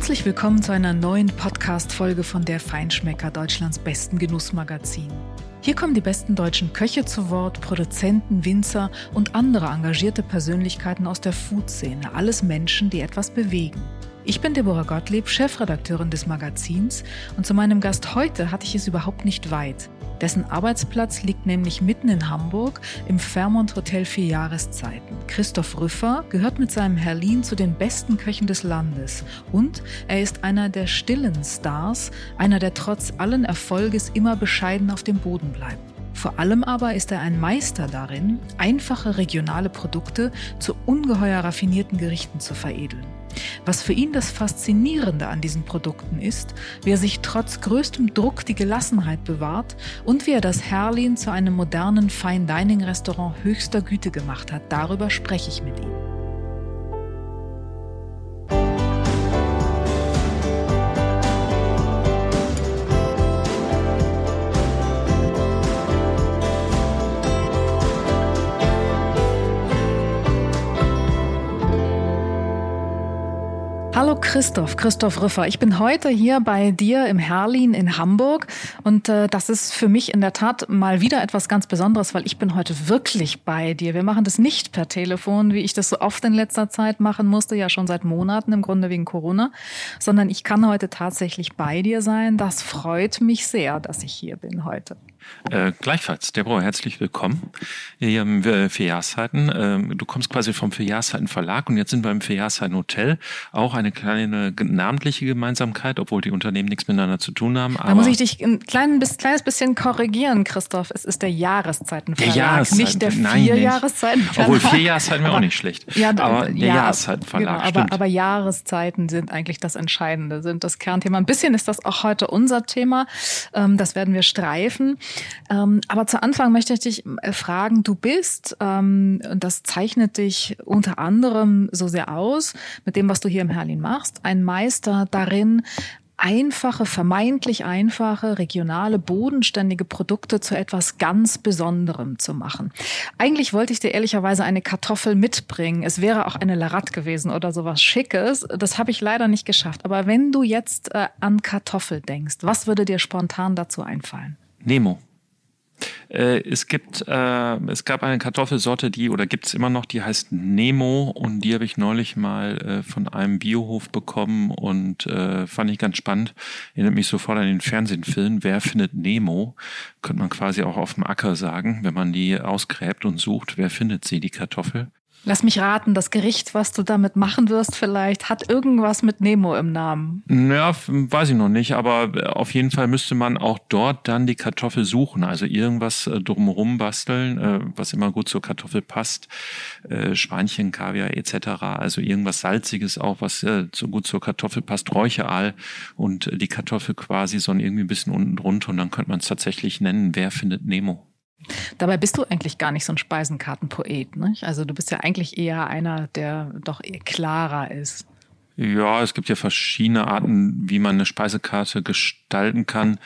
Herzlich willkommen zu einer neuen Podcast-Folge von der Feinschmecker, Deutschlands besten Genussmagazin. Hier kommen die besten deutschen Köche zu Wort, Produzenten, Winzer und andere engagierte Persönlichkeiten aus der Food-Szene. Alles Menschen, die etwas bewegen. Ich bin Deborah Gottlieb, Chefredakteurin des Magazins und zu meinem Gast heute hatte ich es überhaupt nicht weit. Dessen Arbeitsplatz liegt nämlich mitten in Hamburg im Fairmont Hotel Vier Jahreszeiten. Christoph Rüffer gehört mit seinem Herlin zu den besten Köchen des Landes und er ist einer der stillen Stars, einer, der trotz allen Erfolges immer bescheiden auf dem Boden bleibt. Vor allem aber ist er ein Meister darin, einfache regionale Produkte zu ungeheuer raffinierten Gerichten zu veredeln. Was für ihn das Faszinierende an diesen Produkten ist, wie er sich trotz größtem Druck die Gelassenheit bewahrt und wie er das Herlin zu einem modernen Fine-Dining-Restaurant höchster Güte gemacht hat, darüber spreche ich mit ihm. Hallo Christoph, Christoph Rüffer. Ich bin heute hier bei dir im Herlin in Hamburg und äh, das ist für mich in der Tat mal wieder etwas ganz Besonderes, weil ich bin heute wirklich bei dir. Wir machen das nicht per Telefon, wie ich das so oft in letzter Zeit machen musste, ja schon seit Monaten im Grunde wegen Corona, sondern ich kann heute tatsächlich bei dir sein. Das freut mich sehr, dass ich hier bin heute. Äh, gleichfalls, Deborah, herzlich willkommen hier im äh, Vierjahrszeiten. Ähm, du kommst quasi vom Vierjahrszeiten Verlag und jetzt sind wir im Vierjahrszeiten Hotel. Auch eine kleine namentliche Gemeinsamkeit, obwohl die Unternehmen nichts miteinander zu tun haben. da muss ich dich ein klein, bis, kleines bisschen korrigieren, Christoph. Es ist der Jahreszeitenverlag, der Jahreszeiten, nicht der Vierjahreszeitenverlag. Obwohl Vierjahreszeiten wäre auch nicht schlecht. Ja, aber der ja, Jahreszeitenverlag, genau, aber, aber Jahreszeiten sind eigentlich das Entscheidende, sind das Kernthema. Ein bisschen ist das auch heute unser Thema. Ähm, das werden wir streifen. Ähm, aber zu Anfang möchte ich dich äh, fragen, du bist, ähm, und das zeichnet dich unter anderem so sehr aus, mit dem, was du hier im Herlin machst, ein Meister darin, einfache, vermeintlich einfache, regionale, bodenständige Produkte zu etwas ganz Besonderem zu machen. Eigentlich wollte ich dir ehrlicherweise eine Kartoffel mitbringen. Es wäre auch eine Larat gewesen oder sowas Schickes. Das habe ich leider nicht geschafft. Aber wenn du jetzt äh, an Kartoffel denkst, was würde dir spontan dazu einfallen? Nemo. Äh, es gibt, äh, es gab eine Kartoffelsorte, die oder gibt es immer noch, die heißt Nemo und die habe ich neulich mal äh, von einem Biohof bekommen und äh, fand ich ganz spannend. Erinnert mich sofort an den Fernsehfilm. Wer findet Nemo? Könnte man quasi auch auf dem Acker sagen, wenn man die ausgräbt und sucht. Wer findet sie, die Kartoffel? Lass mich raten, das Gericht, was du damit machen wirst, vielleicht hat irgendwas mit Nemo im Namen. Ja, weiß ich noch nicht, aber auf jeden Fall müsste man auch dort dann die Kartoffel suchen, also irgendwas äh, drumherum basteln, äh, was immer gut zur Kartoffel passt, äh, Schweinchen, Kaviar etc. Also irgendwas Salziges auch, was so gut zur Kartoffel passt, Räucheral und die Kartoffel quasi so irgendwie ein bisschen unten drunter und dann könnte man es tatsächlich nennen, wer findet Nemo. Dabei bist du eigentlich gar nicht so ein Speisenkartenpoet. Ne? Also du bist ja eigentlich eher einer, der doch klarer ist. Ja, es gibt ja verschiedene Arten, wie man eine Speisekarte gestalten kann.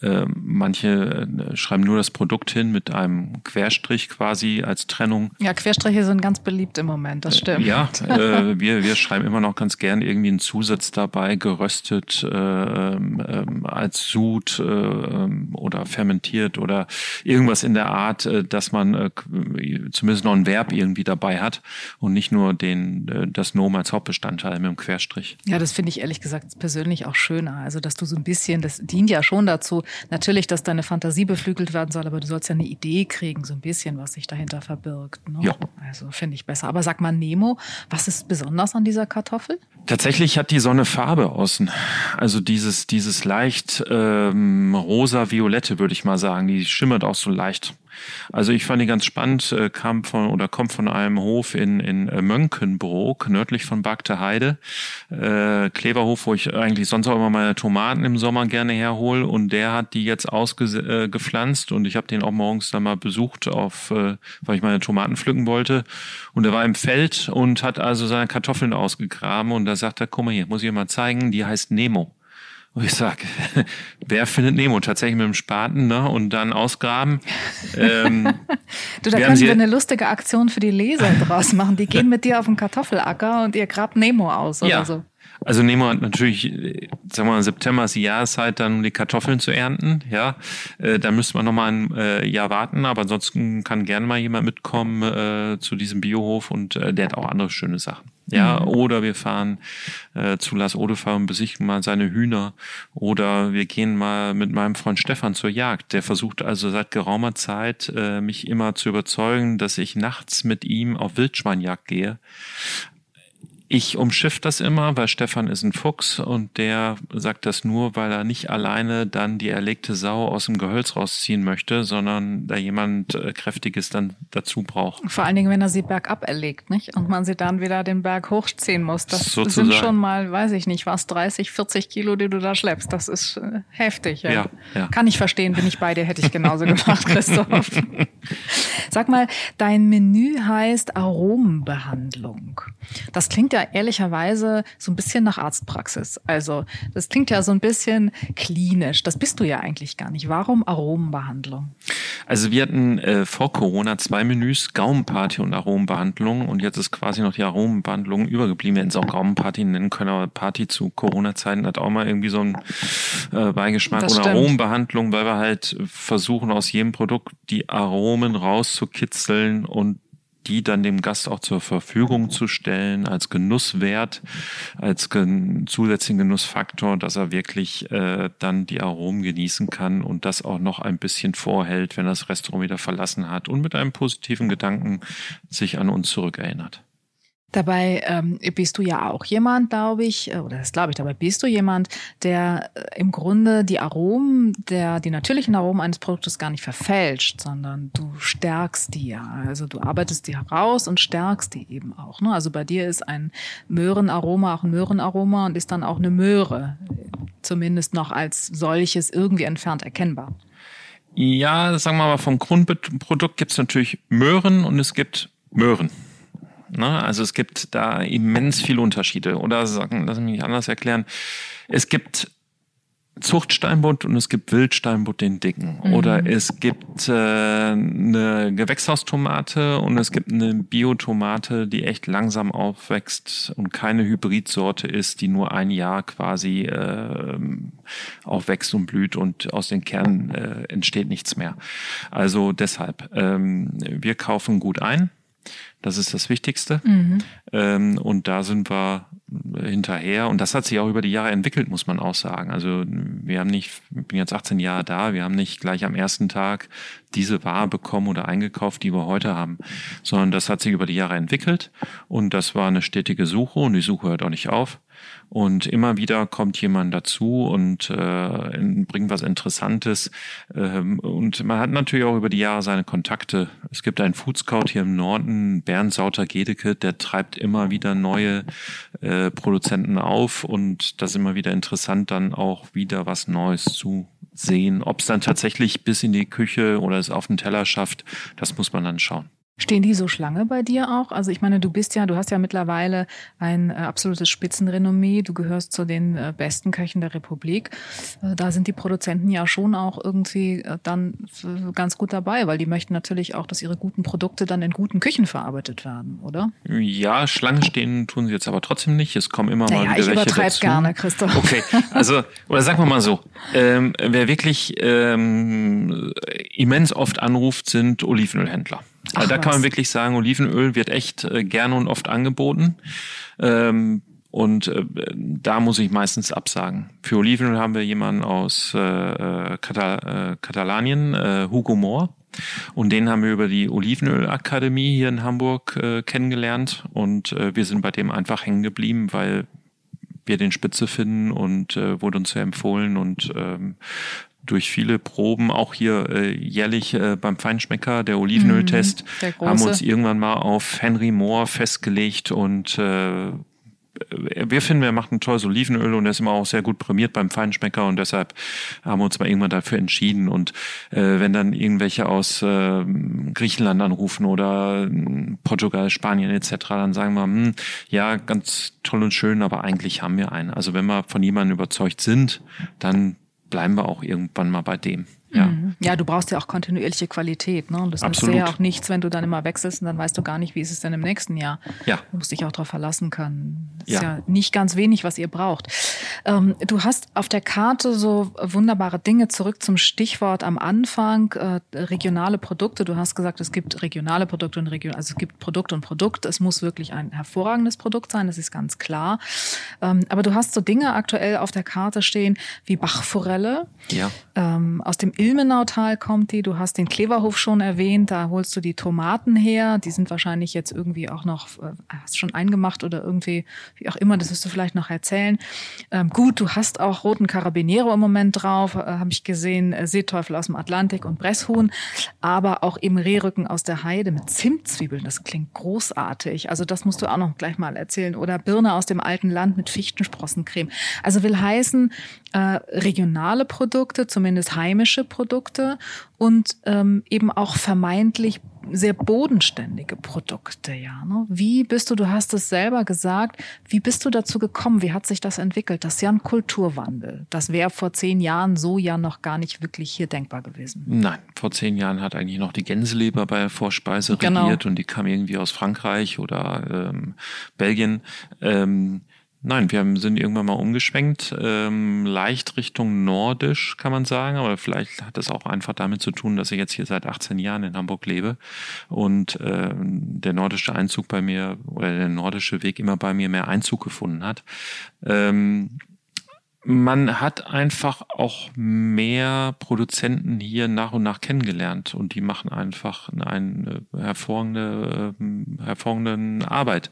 Äh, manche äh, schreiben nur das Produkt hin mit einem Querstrich quasi als Trennung. Ja, Querstriche sind ganz beliebt im Moment, das stimmt. Ja, äh, wir, wir schreiben immer noch ganz gern irgendwie einen Zusatz dabei, geröstet äh, ähm, als Sud äh, ähm, oder fermentiert oder irgendwas in der Art, äh, dass man äh, zumindest noch ein Verb irgendwie dabei hat und nicht nur den, äh, das Nomen als Hauptbestandteil mit dem Querstrich. Ja, das finde ich ehrlich gesagt persönlich auch schöner. Also, dass du so ein bisschen, das dient ja schon dazu, natürlich, dass deine Fantasie beflügelt werden soll, aber du sollst ja eine Idee kriegen, so ein bisschen, was sich dahinter verbirgt. Ne? Ja. Also finde ich besser. Aber sag mal, Nemo, was ist besonders an dieser Kartoffel? Tatsächlich hat die Sonne Farbe außen. Also dieses, dieses leicht ähm, rosa-violette, würde ich mal sagen. Die schimmert auch so leicht. Also ich fand die ganz spannend, äh, kam von oder kommt von einem Hof in, in äh, Mönkenbrook, nördlich von Bagte Heide. Äh, Kleverhof, wo ich eigentlich sonst auch immer meine Tomaten im Sommer gerne herhole. Und der hat die jetzt ausgepflanzt äh, und ich habe den auch morgens dann mal besucht, auf, äh, weil ich meine Tomaten pflücken wollte. Und er war im Feld und hat also seine Kartoffeln ausgegraben und da sagt er, guck mal hier, muss ich dir mal zeigen, die heißt Nemo. Und ich sag, wer findet Nemo? Tatsächlich mit dem Spaten ne? und dann ausgraben. Ähm, du, da können wir eine lustige Aktion für die Leser draus machen. Die gehen mit dir auf den Kartoffelacker und ihr grabt Nemo aus oder ja. so. Also nehmen wir natürlich, sagen wir mal, September ist die Jahreszeit, dann um die Kartoffeln zu ernten. Ja, äh, da müsste man noch mal ein äh, Jahr warten, aber ansonsten kann gerne mal jemand mitkommen äh, zu diesem Biohof und äh, der hat auch andere schöne Sachen. Ja, mhm. oder wir fahren äh, zu Las Odefa und besichtigen mal seine Hühner. Oder wir gehen mal mit meinem Freund Stefan zur Jagd. Der versucht also seit geraumer Zeit, äh, mich immer zu überzeugen, dass ich nachts mit ihm auf Wildschweinjagd gehe. Ich umschiff das immer, weil Stefan ist ein Fuchs und der sagt das nur, weil er nicht alleine dann die erlegte Sau aus dem Gehölz rausziehen möchte, sondern da jemand äh, Kräftiges dann dazu braucht. Vor allen Dingen, wenn er sie bergab erlegt, nicht? Und man sie dann wieder den Berg hochziehen muss. Das Sozusagen. sind schon mal, weiß ich nicht, was, 30, 40 Kilo, die du da schleppst. Das ist äh, heftig. Ja. Ja, ja. Kann ich verstehen, bin ich bei dir, hätte ich genauso gemacht, Christoph. Sag mal, dein Menü heißt Aromenbehandlung. Das klingt ja ehrlicherweise so ein bisschen nach Arztpraxis. Also das klingt ja so ein bisschen klinisch. Das bist du ja eigentlich gar nicht. Warum Aromenbehandlung? Also wir hatten äh, vor Corona zwei Menüs, Gaumenparty und Aromenbehandlung. Und jetzt ist quasi noch die Aromenbehandlung übergeblieben. Wir hätten es auch Gaumenparty nennen können, aber Party zu Corona-Zeiten hat auch mal irgendwie so einen äh, Beigeschmack. Das oder Aromenbehandlung, weil wir halt versuchen, aus jedem Produkt die Aromen rauszukitzeln und die dann dem Gast auch zur Verfügung zu stellen als Genusswert, als gen zusätzlichen Genussfaktor, dass er wirklich äh, dann die Aromen genießen kann und das auch noch ein bisschen vorhält, wenn er das Restaurant wieder verlassen hat und mit einem positiven Gedanken sich an uns zurückerinnert. Dabei ähm, bist du ja auch jemand, glaube ich, äh, oder das glaube ich, dabei bist du jemand, der äh, im Grunde die Aromen, der die natürlichen Aromen eines Produktes gar nicht verfälscht, sondern du stärkst die ja. Also du arbeitest die heraus und stärkst die eben auch. Ne? Also bei dir ist ein Möhrenaroma auch ein Möhrenaroma und ist dann auch eine Möhre, zumindest noch als solches irgendwie entfernt erkennbar. Ja, sagen wir mal, vom Grundprodukt gibt es natürlich Möhren und es gibt Möhren. Ne? Also es gibt da immens viele Unterschiede. Oder sagen, lass mich anders erklären. Es gibt Zuchtsteinbutt und es gibt Wildsteinbutt den dicken. Mhm. Oder es gibt äh, eine Gewächshaustomate und es gibt eine Biotomate, die echt langsam aufwächst und keine Hybridsorte ist, die nur ein Jahr quasi äh, aufwächst und blüht und aus den Kernen äh, entsteht nichts mehr. Also deshalb, ähm, wir kaufen gut ein das ist das Wichtigste. Mhm. Ähm, und da sind wir hinterher. Und das hat sich auch über die Jahre entwickelt, muss man auch sagen. Also wir haben nicht, ich bin jetzt 18 Jahre da, wir haben nicht gleich am ersten Tag diese Ware bekommen oder eingekauft, die wir heute haben, sondern das hat sich über die Jahre entwickelt. Und das war eine stetige Suche und die Suche hört auch nicht auf. Und immer wieder kommt jemand dazu und äh, bringt was Interessantes. Ähm, und man hat natürlich auch über die Jahre seine Kontakte. Es gibt einen Food Scout hier im Norden, Bernd Sauter-Gedeke, der treibt immer wieder neue äh, Produzenten auf und das ist immer wieder interessant, dann auch wieder was Neues zu sehen. Ob es dann tatsächlich bis in die Küche oder es auf den Teller schafft, das muss man dann schauen. Stehen die so Schlange bei dir auch? Also ich meine, du bist ja, du hast ja mittlerweile ein äh, absolutes Spitzenrenommee. Du gehörst zu den äh, besten Köchen der Republik. Äh, da sind die Produzenten ja schon auch irgendwie dann ganz gut dabei, weil die möchten natürlich auch, dass ihre guten Produkte dann in guten Küchen verarbeitet werden, oder? Ja, Schlange stehen tun sie jetzt aber trotzdem nicht. Es kommen immer naja, mal wieder ich welche übertreib dazu. gerne, Christoph. Okay, also oder sagen wir mal so, ähm, wer wirklich ähm, immens oft anruft, sind Olivenölhändler. Ach, da kann man wirklich sagen, Olivenöl wird echt äh, gerne und oft angeboten. Ähm, und äh, da muss ich meistens absagen. Für Olivenöl haben wir jemanden aus äh, äh Katal äh, Katalanien, äh, Hugo Mohr. Und den haben wir über die Olivenölakademie hier in Hamburg äh, kennengelernt. Und äh, wir sind bei dem einfach hängen geblieben, weil wir den Spitze finden und äh, wurde uns sehr empfohlen und ähm, durch viele Proben, auch hier äh, jährlich äh, beim Feinschmecker, der Olivenöltest, mhm, haben uns irgendwann mal auf Henry Moore festgelegt und äh, wir finden, er macht ein tolles Olivenöl und er ist immer auch sehr gut prämiert beim Feinschmecker und deshalb haben wir uns mal irgendwann dafür entschieden. Und äh, wenn dann irgendwelche aus äh, Griechenland anrufen oder äh, Portugal, Spanien etc., dann sagen wir, hm, ja, ganz toll und schön, aber eigentlich haben wir einen. Also wenn wir von jemandem überzeugt sind, dann bleiben wir auch irgendwann mal bei dem. Ja. Mhm. ja, du brauchst ja auch kontinuierliche Qualität. Ne? Und das Absolut. nützt ja auch nichts, wenn du dann immer wechselst und dann weißt du gar nicht, wie ist es denn im nächsten Jahr. Ja. Du musst dich auch darauf verlassen können. Das ist Ja. ja nicht ganz wenig, was ihr braucht. Ähm, du hast auf der Karte so wunderbare Dinge zurück zum Stichwort am Anfang, äh, regionale Produkte. Du hast gesagt, es gibt regionale Produkte und Region, also es gibt Produkt und Produkt. Es muss wirklich ein hervorragendes Produkt sein, das ist ganz klar. Ähm, aber du hast so Dinge aktuell auf der Karte stehen wie Bachforelle. Ja. Ähm, aus dem Ilmenautal kommt die. Du hast den Kleverhof schon erwähnt. Da holst du die Tomaten her. Die sind wahrscheinlich jetzt irgendwie auch noch, äh, hast schon eingemacht oder irgendwie, wie auch immer. Das wirst du vielleicht noch erzählen. Ähm, gut, du hast auch roten Carabiniero im Moment drauf. Äh, Habe ich gesehen. Äh, Seeteufel aus dem Atlantik und Bresshuhn. Aber auch eben Rehrücken aus der Heide mit Zimtzwiebeln. Das klingt großartig. Also das musst du auch noch gleich mal erzählen. Oder Birne aus dem alten Land mit Fichtensprossencreme. Also will heißen, äh, regionale Produkte, zumindest heimische Produkte und ähm, eben auch vermeintlich sehr bodenständige Produkte, ja. Ne? Wie bist du, du hast es selber gesagt, wie bist du dazu gekommen? Wie hat sich das entwickelt? Das ist ja ein Kulturwandel. Das wäre vor zehn Jahren so ja noch gar nicht wirklich hier denkbar gewesen. Nein, vor zehn Jahren hat eigentlich noch die Gänseleber bei der Vorspeise Genau. regiert und die kam irgendwie aus Frankreich oder ähm, Belgien. Ähm, nein, wir sind irgendwann mal umgeschwenkt, ähm, leicht Richtung nordisch, kann man sagen, aber vielleicht hat es auch einfach damit zu tun, dass ich jetzt hier seit 18 Jahren in Hamburg lebe und ähm, der nordische Einzug bei mir oder der nordische Weg immer bei mir mehr Einzug gefunden hat. Ähm, man hat einfach auch mehr Produzenten hier nach und nach kennengelernt und die machen einfach eine hervorragende, ähm, hervorragende Arbeit.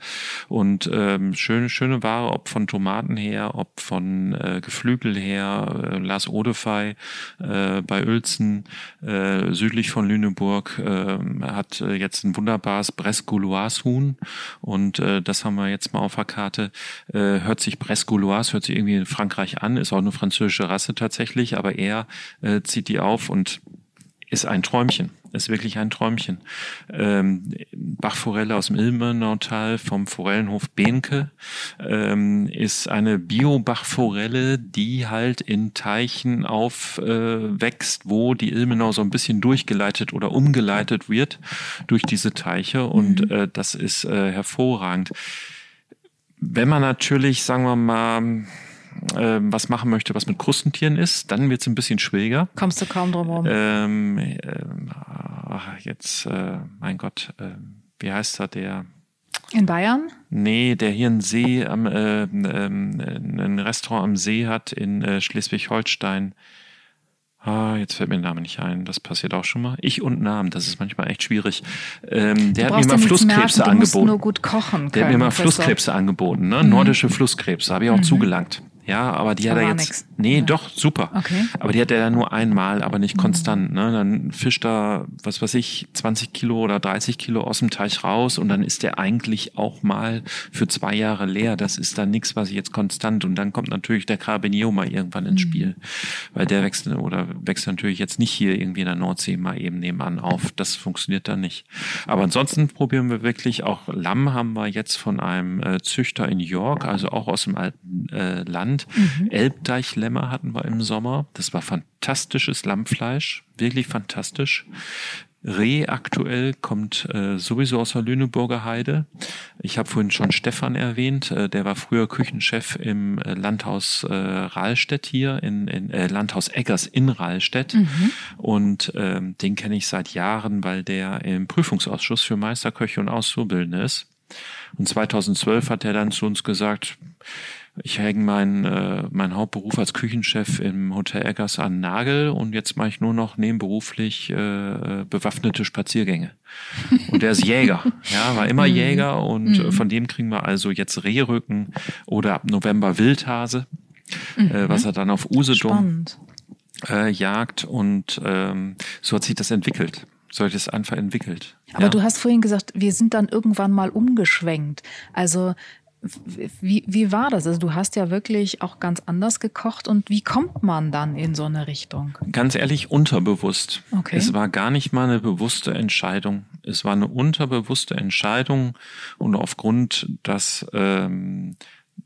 Und ähm, schöne, schöne Ware, ob von Tomaten her, ob von äh, Geflügel her, äh, Lars Odefey äh, bei Uelzen, äh, südlich von Lüneburg, äh, hat äh, jetzt ein wunderbares Bresse-Gauloise Huhn und äh, das haben wir jetzt mal auf der Karte. Äh, hört sich Bresse-Gauloise, hört sich irgendwie in Frankreich an, ist auch eine französische Rasse tatsächlich, aber er äh, zieht die auf und ist ein Träumchen, ist wirklich ein Träumchen. Ähm, Bachforelle aus dem Ilmenautal vom Forellenhof Behnke ähm, ist eine Bio-Bachforelle, die halt in Teichen aufwächst, äh, wo die Ilmenau so ein bisschen durchgeleitet oder umgeleitet wird durch diese Teiche und äh, das ist äh, hervorragend. Wenn man natürlich, sagen wir mal, äh, was machen möchte, was mit Krustentieren ist, dann wird es ein bisschen schwieriger. Kommst du kaum drum herum. Ähm, ähm, ach, jetzt, äh, mein Gott, äh, wie heißt er, der? In Bayern? Nee, der hier einen See, am, äh, ähm, ein Restaurant am See hat in äh, Schleswig-Holstein. Ah, jetzt fällt mir der Name nicht ein. Das passiert auch schon mal. Ich und Namen, das ist manchmal echt schwierig. Ähm, der hat mir mal Flusskrebse merken, angeboten. nur gut kochen Der hat mir können, mal. Flusskrebse angeboten, ne? Nordische Flusskrebse, habe ich auch zugelangt. Ja, aber die hat er jetzt. nix. Nee, Ja. doch, super. Okay. Aber die hat er dann nur einmal, aber nicht konstant. Ne? Dann fischt er, was weiß ich, 20 Kilo oder 30 Kilo aus dem Teich raus und dann ist der eigentlich auch mal für zwei Jahre leer. Das ist dann nichts, was ich jetzt konstant. Und dann kommt natürlich der Carabinier mal irgendwann ins Spiel. Weil der wächst oder wächst natürlich jetzt nicht hier irgendwie in der Nordsee mal eben nebenan auf. Das funktioniert dann nicht. Aber ansonsten probieren wir wirklich auch Lamm haben wir jetzt von einem äh, Züchter in York, also auch aus dem alten äh, Land. Elbdeichlämmer hatten wir im Sommer. Das war fantastisches Lammfleisch, wirklich fantastisch. Reh aktuell kommt äh, sowieso aus der Lüneburger Heide. Ich habe vorhin schon Stefan erwähnt, äh, der war früher Küchenchef im äh, Landhaus äh, Rahlstedt hier, in, in äh, Landhaus Eggers in Rahlstedt. Und ähm, den kenne ich seit Jahren, weil der im Prüfungsausschuss für Meisterköche und Auszubildende ist. Und 2012 hat er dann zu uns gesagt, ich hänge meinen äh, mein Hauptberuf als Küchenchef im Hotel Eggers an Nagel und jetzt mache ich nur noch nebenberuflich äh, bewaffnete Spaziergänge. Und der ist Jäger, ja, war immer Jäger und äh, von dem kriegen wir also jetzt Rehrücken oder ab November Wildhase, äh, was er dann auf Usedom äh, jagt und ähm, so hat sich das entwickelt. So hat es einfach entwickelt. Aber ja. du hast vorhin gesagt, wir sind dann irgendwann mal umgeschwenkt. Also wie, wie war das? Also du hast ja wirklich auch ganz anders gekocht und wie kommt man dann in so eine Richtung? Ganz ehrlich, unterbewusst. Okay. Es war gar nicht mal eine bewusste Entscheidung. Es war eine unterbewusste Entscheidung und aufgrund, dass, ähm,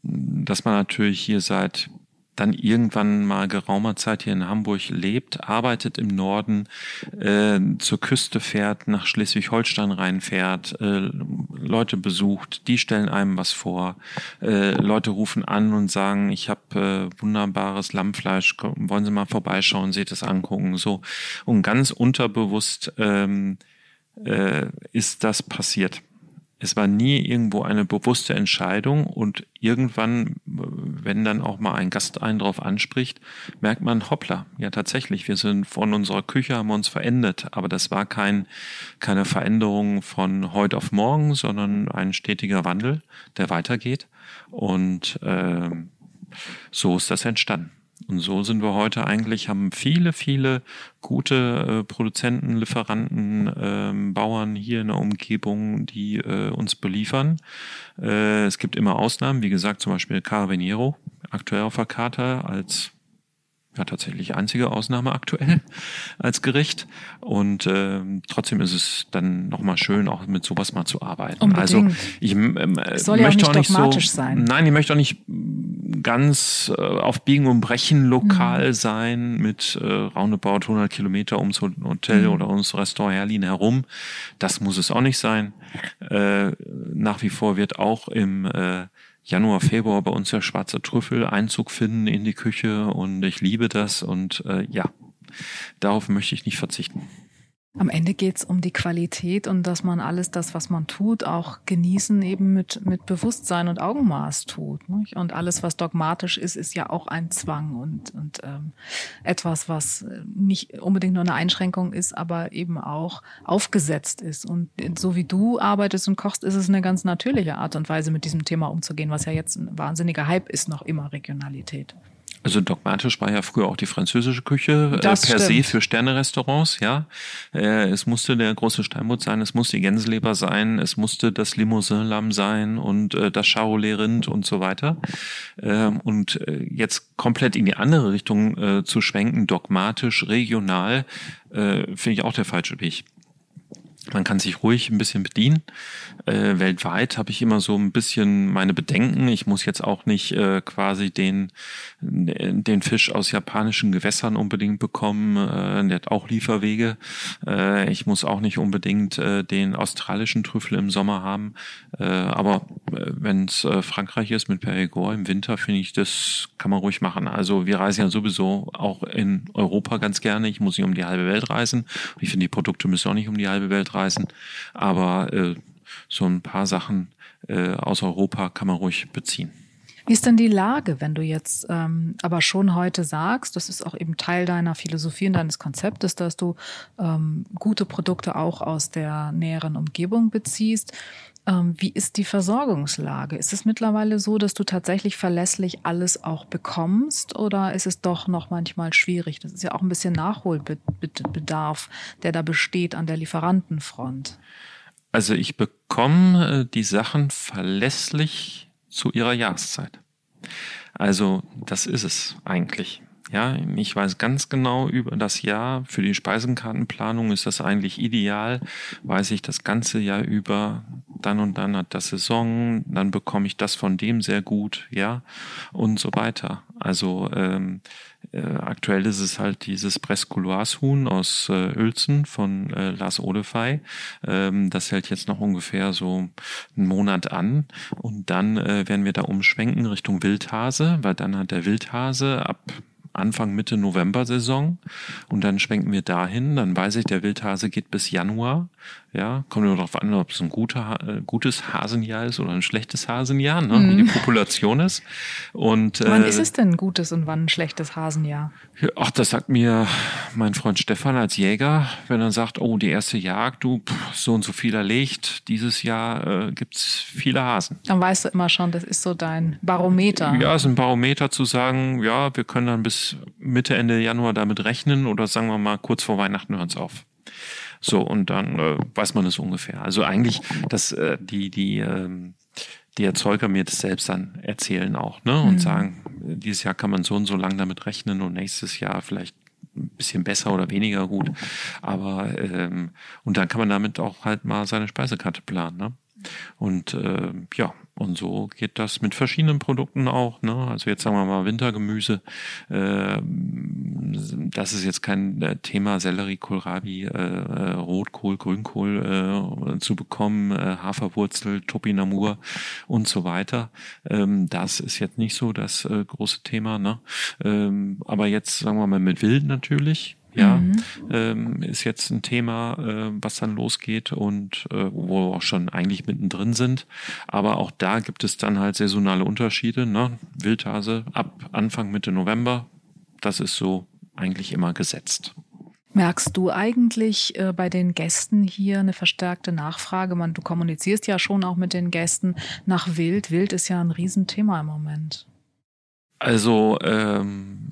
dass man natürlich hier seit dann irgendwann mal geraumer Zeit hier in Hamburg lebt, arbeitet im Norden, äh, zur Küste fährt, nach Schleswig-Holstein reinfährt, äh, Leute besucht, die stellen einem was vor, äh, Leute rufen an und sagen, ich habe äh, wunderbares Lammfleisch, wollen Sie mal vorbeischauen, seht es angucken, so und ganz unterbewusst ähm, äh, ist das passiert. Es war nie irgendwo eine bewusste Entscheidung und irgendwann, wenn dann auch mal ein Gast einen drauf anspricht, merkt man, hoppla, ja tatsächlich, wir sind von unserer Küche, haben uns verändert, aber das war kein, keine Veränderung von heute auf morgen, sondern ein stetiger Wandel, der weitergeht und äh, so ist das entstanden. Und so sind wir heute eigentlich, haben viele, viele gute äh, Produzenten, Lieferanten, ähm, Bauern hier in der Umgebung, die äh, uns beliefern. Äh, es gibt immer Ausnahmen, wie gesagt, zum Beispiel Carabiniero, aktuell auf der Karte als ja tatsächlich einzige Ausnahme aktuell als Gericht. Und äh, trotzdem ist es dann nochmal schön, auch mit sowas mal zu arbeiten. Unbedingt. Also ich ähm, soll möchte ja auch nicht, auch nicht so. Sein. Nein, ich möchte auch nicht ganz äh, auf Biegen und Brechen lokal mhm. sein mit äh, roundabout 100 Kilometer ums Hotel mhm. oder ums Restaurant Herlin herum. Das muss es auch nicht sein. Äh, nach wie vor wird auch im äh, Januar, Februar bei uns der schwarze Trüffel Einzug finden in die Küche und ich liebe das und äh, ja, darauf möchte ich nicht verzichten. Am Ende geht es um die Qualität und dass man alles das, was man tut, auch genießen eben mit, mit Bewusstsein und Augenmaß tut. Nicht? Und alles, was dogmatisch ist, ist ja auch ein Zwang und, und ähm, etwas, was nicht unbedingt nur eine Einschränkung ist, aber eben auch aufgesetzt ist. Und so wie du arbeitest und kochst, ist es eine ganz natürliche Art und Weise, mit diesem Thema umzugehen, was ja jetzt ein wahnsinniger Hype ist, noch immer Regionalität. Also dogmatisch war ja früher auch die französische Küche äh, per stimmt. se für Sternerestaurants, ja. Äh, es musste der große Steinbutt sein, es musste die Gänseleber sein, es musste das Limousin-Lamm sein und äh, das Charolais-Rind und so weiter. Ähm, und äh, jetzt komplett in die andere Richtung äh, zu schwenken, dogmatisch, regional, äh, finde ich auch der falsche Weg. Man kann sich ruhig ein bisschen bedienen. Äh, weltweit habe ich immer so ein bisschen meine Bedenken. Ich muss jetzt auch nicht äh, quasi den, den Fisch aus japanischen Gewässern unbedingt bekommen. Äh, der hat auch Lieferwege. Äh, ich muss auch nicht unbedingt äh, den australischen Trüffel im Sommer haben. Äh, aber äh, wenn es äh, Frankreich ist mit Perigord im Winter, finde ich, das kann man ruhig machen. Also wir reisen ja sowieso auch in Europa ganz gerne. Ich muss nicht um die halbe Welt reisen. Ich finde, die Produkte müssen auch nicht um die halbe Welt reisen. Aber äh, so ein paar Sachen äh, aus Europa kann man ruhig beziehen. Wie ist denn die Lage, wenn du jetzt ähm, aber schon heute sagst, das ist auch eben Teil deiner Philosophie und deines Konzeptes, dass du ähm, gute Produkte auch aus der näheren Umgebung beziehst. Ähm, wie ist die Versorgungslage? Ist es mittlerweile so, dass du tatsächlich verlässlich alles auch bekommst oder ist es doch noch manchmal schwierig? Das ist ja auch ein bisschen Nachholbedarf, der da besteht an der Lieferantenfront. Also ich bekomme äh, die Sachen verlässlich zu ihrer Jahreszeit. Also das ist es eigentlich. Ja, ich weiß ganz genau über das Jahr. Für die Speisenkartenplanung ist das eigentlich ideal. Weiß ich das ganze Jahr über, dann und dann hat das Saison, dann bekomme ich das von dem sehr gut, ja, und so weiter. Also ähm, äh, aktuell ist es halt dieses Brescouloise-Huhn aus äh, Uelzen von äh, Lars Odefey. Ähm, das hält jetzt noch ungefähr so einen Monat an. Und dann äh, werden wir da umschwenken Richtung Wildhase, weil dann hat der Wildhase ab Anfang, Mitte November Saison und dann schwenken wir dahin. Dann weiß ich, der Wildhase geht bis Januar. Ja, kommt nur darauf an, ob es ein guter, äh, gutes Hasenjahr ist oder ein schlechtes Hasenjahr, ne? Mm. wie die mhm. Population ist. Und, wann äh, ist es denn ein gutes und wann ein schlechtes Hasenjahr? Ach, das sagt mir mein Freund Stefan als Jäger, wenn er sagt, oh, die erste Jagd, du, pff, so und so viel erlegt, dieses Jahr äh, gibt's viele Hasen. Dann weißt du immer schon, das ist so dein Barometer. Ja, ist ein Barometer zu sagen, ja, wir können dann bis Mitte, Ende Januar damit rechnen oder sagen wir mal kurz vor Weihnachten hören es auf. So, und dann äh, weiß man es ungefähr. Also eigentlich, dass äh, die, die, ähm, die Erzeuger mir das selbst dann erzählen auch, ne? Und mhm. sagen, dieses Jahr kann man so und so lang damit rechnen und nächstes Jahr vielleicht ein bisschen besser oder weniger gut. Aber ähm, und dann kann man damit auch halt mal seine Speisekarte planen, ne? Und äh, ja, und so geht das mit verschiedenen Produkten auch. Ne? Also jetzt sagen wir mal Wintergemüse. Äh, das ist jetzt kein äh, Thema Sellerie, Kohlrabi, äh, äh, Rotkohl, Grünkohl äh, zu bekommen, äh, Haferwurzel, Topinamur und so weiter. Ähm, das ist jetzt nicht so das äh, große Thema. Ne? Ähm, aber jetzt sagen wir mal mit Wild natürlich ja, mhm. ähm, ist jetzt ein Thema, äh, was dann losgeht und äh, wo wir auch schon eigentlich mittendrin sind. Aber auch da gibt es dann halt saisonale Unterschiede. Ne? Wildhase ab Anfang Mitte November, das ist so eigentlich immer gesetzt. Merkst du eigentlich äh, bei den Gästen hier eine verstärkte Nachfrage? Man, du kommunizierst ja schon auch mit den Gästen nach Wild. Wild ist ja ein Riesenthema im Moment. Also ähm,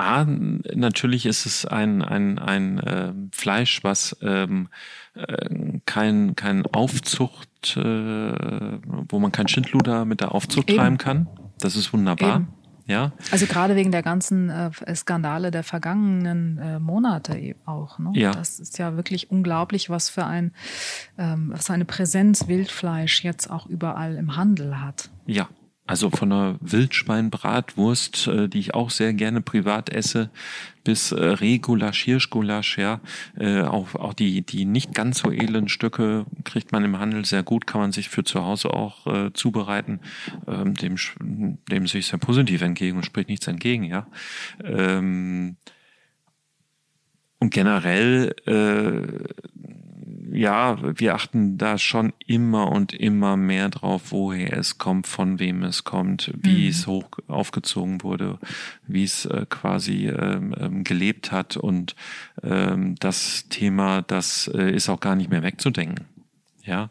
A, natürlich ist es ein, ein, ein äh, Fleisch, was ähm, äh, kein, kein Aufzucht, äh, wo man kein Schindluder mit der Aufzucht Eben. treiben kann. Das ist wunderbar. Eben. Ja. Also gerade wegen der ganzen äh, Skandale der vergangenen äh, Monate eben auch. Ne? Ja. Das ist ja wirklich unglaublich, was für ein ähm, was eine Präsenz Wildfleisch jetzt auch überall im Handel hat. Ja, also von einer Wildschweinbratwurst, äh, die ich auch sehr gerne privat esse, bis äh, Regulasch, Hirschgulasch, ja. Äh, auch, auch die, die nicht ganz so edlen Stücke kriegt man im Handel sehr gut, kann man sich für zu Hause auch äh, zubereiten. Ähm, dem, dem sehe ich sehr positiv entgegen und spricht nichts entgegen, ja. Ähm, und generell äh, ja, wir achten da schon immer und immer mehr drauf, woher es kommt, von wem es kommt, wie mhm. es hoch aufgezogen wurde, wie es äh, quasi ähm, ähm, gelebt hat. Und ähm, das Thema, das äh, ist auch gar nicht mehr wegzudenken. Ja,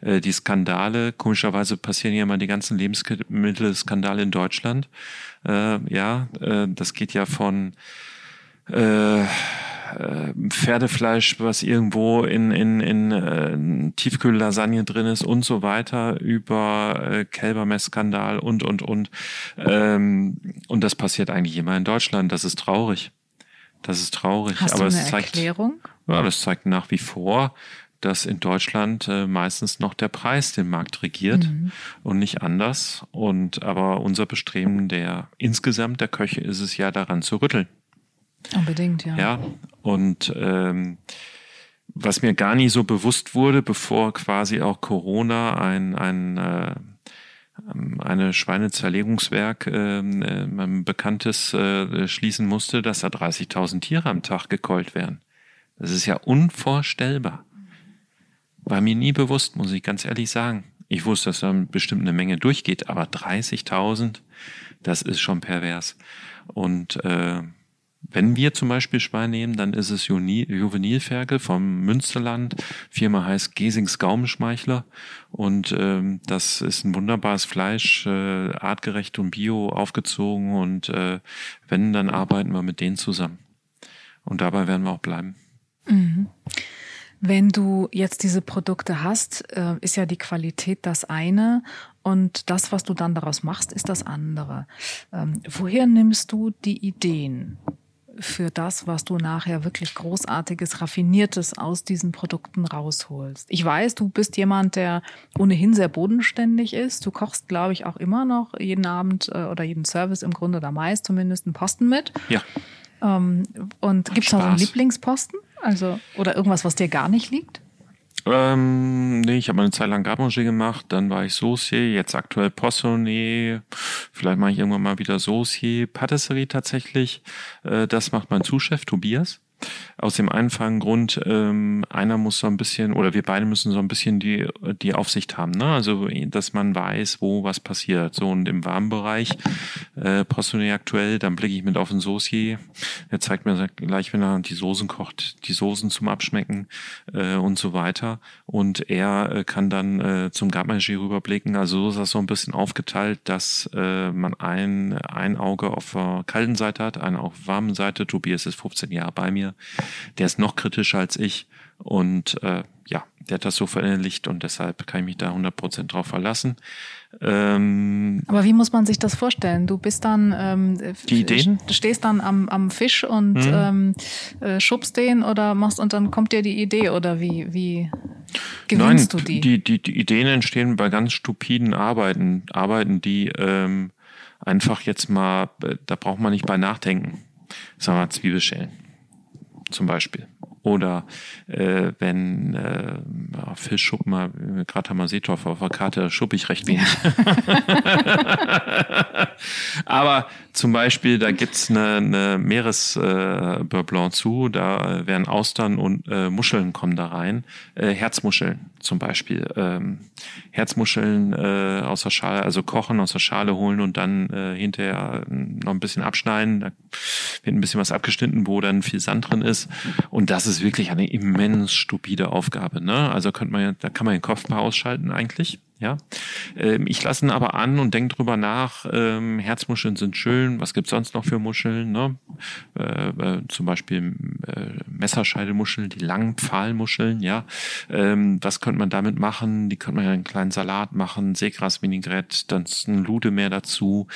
äh, die Skandale, komischerweise passieren ja immer die ganzen Lebensmittelskandale in Deutschland. Äh, ja, äh, das geht ja von äh, Pferdefleisch, was irgendwo in, in, in äh, Tiefkühllasagne drin ist und so weiter, über äh, Kälbermessskandal und, und, und. Ähm, und das passiert eigentlich immer in Deutschland. Das ist traurig. Das ist traurig. Hast Aber du eine es zeigt, Erklärung? Ja, das zeigt nach wie vor, dass in Deutschland äh, meistens noch der Preis den Markt regiert mhm. und nicht anders. Und aber unser Bestreben der insgesamt der Köche ist es ja daran zu rütteln. Unbedingt, ja. Ja, und ähm, was mir gar nie so bewusst wurde, bevor quasi auch Corona ein, ein äh, eine Schweinezerlegungswerk, äh, ein bekanntes äh, schließen musste, dass da 30.000 Tiere am Tag gekeult werden. Das ist ja unvorstellbar. War mir nie bewusst, muss ich ganz ehrlich sagen. Ich wusste, dass da bestimmt eine Menge durchgeht, aber 30.000, das ist schon pervers. Und äh, wenn wir zum Beispiel Schwein nehmen, dann ist es Juvenilferkel vom Münsterland. Firma heißt Gesings Gaumenschmeichler. Und ähm, das ist ein wunderbares Fleisch, äh, artgerecht und bio aufgezogen. Und äh, wenn, dann arbeiten wir mit denen zusammen. Und dabei werden wir auch bleiben. Mhm. Wenn du jetzt diese Produkte hast, äh, ist ja die Qualität das eine und das, was du dann daraus machst, ist das andere. Ähm, woher nimmst du die Ideen? Für das, was du nachher wirklich großartiges, raffiniertes aus diesen Produkten rausholst. Ich weiß, du bist jemand, der ohnehin sehr bodenständig ist. Du kochst, glaube ich, auch immer noch jeden Abend äh, oder jeden Service im Grunde oder meist zumindest einen Posten mit. Ja. Ähm, und gibt es noch so einen Lieblingsposten? Also, oder irgendwas, was dir gar nicht liegt? Ähm, nee, ich habe eine Zeit lang Garde gemacht, dann war ich Saucier, jetzt aktuell Poissonnier, vielleicht mache ich irgendwann mal wieder Saucier, Patisserie tatsächlich, äh, das macht mein Zuschef Tobias. Aus dem einfachen Grund, ähm, einer muss so ein bisschen, oder wir beide müssen so ein bisschen die, die Aufsicht haben, ne? Also, dass man weiß, wo was passiert. So, und im warmen Bereich, äh, Postone aktuell, dann blicke ich mit auf den Saucier. Er zeigt mir gleich, wenn er die Soßen kocht, die Soßen zum Abschmecken äh, und so weiter. Und er äh, kann dann äh, zum Gartmanger rüberblicken. Also so ist das so ein bisschen aufgeteilt, dass äh, man ein, ein Auge auf der kalten Seite hat, ein auf der warmen Seite. Tobias ist 15 Jahre bei mir der ist noch kritischer als ich Und äh, ja, der hat das so verinnerlicht und deshalb kann ich mich da 100% drauf verlassen. Ähm, Aber wie muss man sich das vorstellen? Du bist dann, ähm, die Ideen? Stehst dann am, am Fisch und hm. ähm, äh, schubst den oder machst und dann kommt dir die Idee oder wie, wie gewinnst Nein, du die? die? Die, die Ideen entstehen bei ganz stupiden Arbeiten, Arbeiten, die ähm, einfach jetzt mal, da braucht man nicht bei nachdenken. Sagen wir mal Zwiebelschälen zum Beispiel. Oder äh, wenn äh, Fisch schupp mal, gerade haben wir Seetorf auf der Karte, schupp ich recht wenig. Aber zum Beispiel, da gibt's eine, eine Meeresbeurre zu, da werden Austern und äh, Muscheln kommen da rein. Äh, Herzmuscheln zum Beispiel. Ähm, Herzmuscheln äh, aus der Schale, also kochen, aus der Schale holen und dann äh, hinterher noch ein bisschen abschneiden. Da wird ein bisschen was abgeschnitten, wo dann viel Sand drin ist. Und das ist wirklich eine immens stupide Aufgabe. Ne? Also könnte man, da kann man den Kopf mal ausschalten eigentlich. Ja, ähm, ich lasse ihn aber an und denke drüber nach. Ähm, Herzmuscheln sind schön. Was gibt's sonst noch für Muscheln? Ne? Äh, äh, zum Beispiel äh, Messerscheidemuscheln, die langen Pfahlmuscheln. Ja, ähm, was könnte man damit machen? Die könnte man ja einen kleinen Salat machen, Seegras-Vinaigrette, dann ein Lude mehr dazu,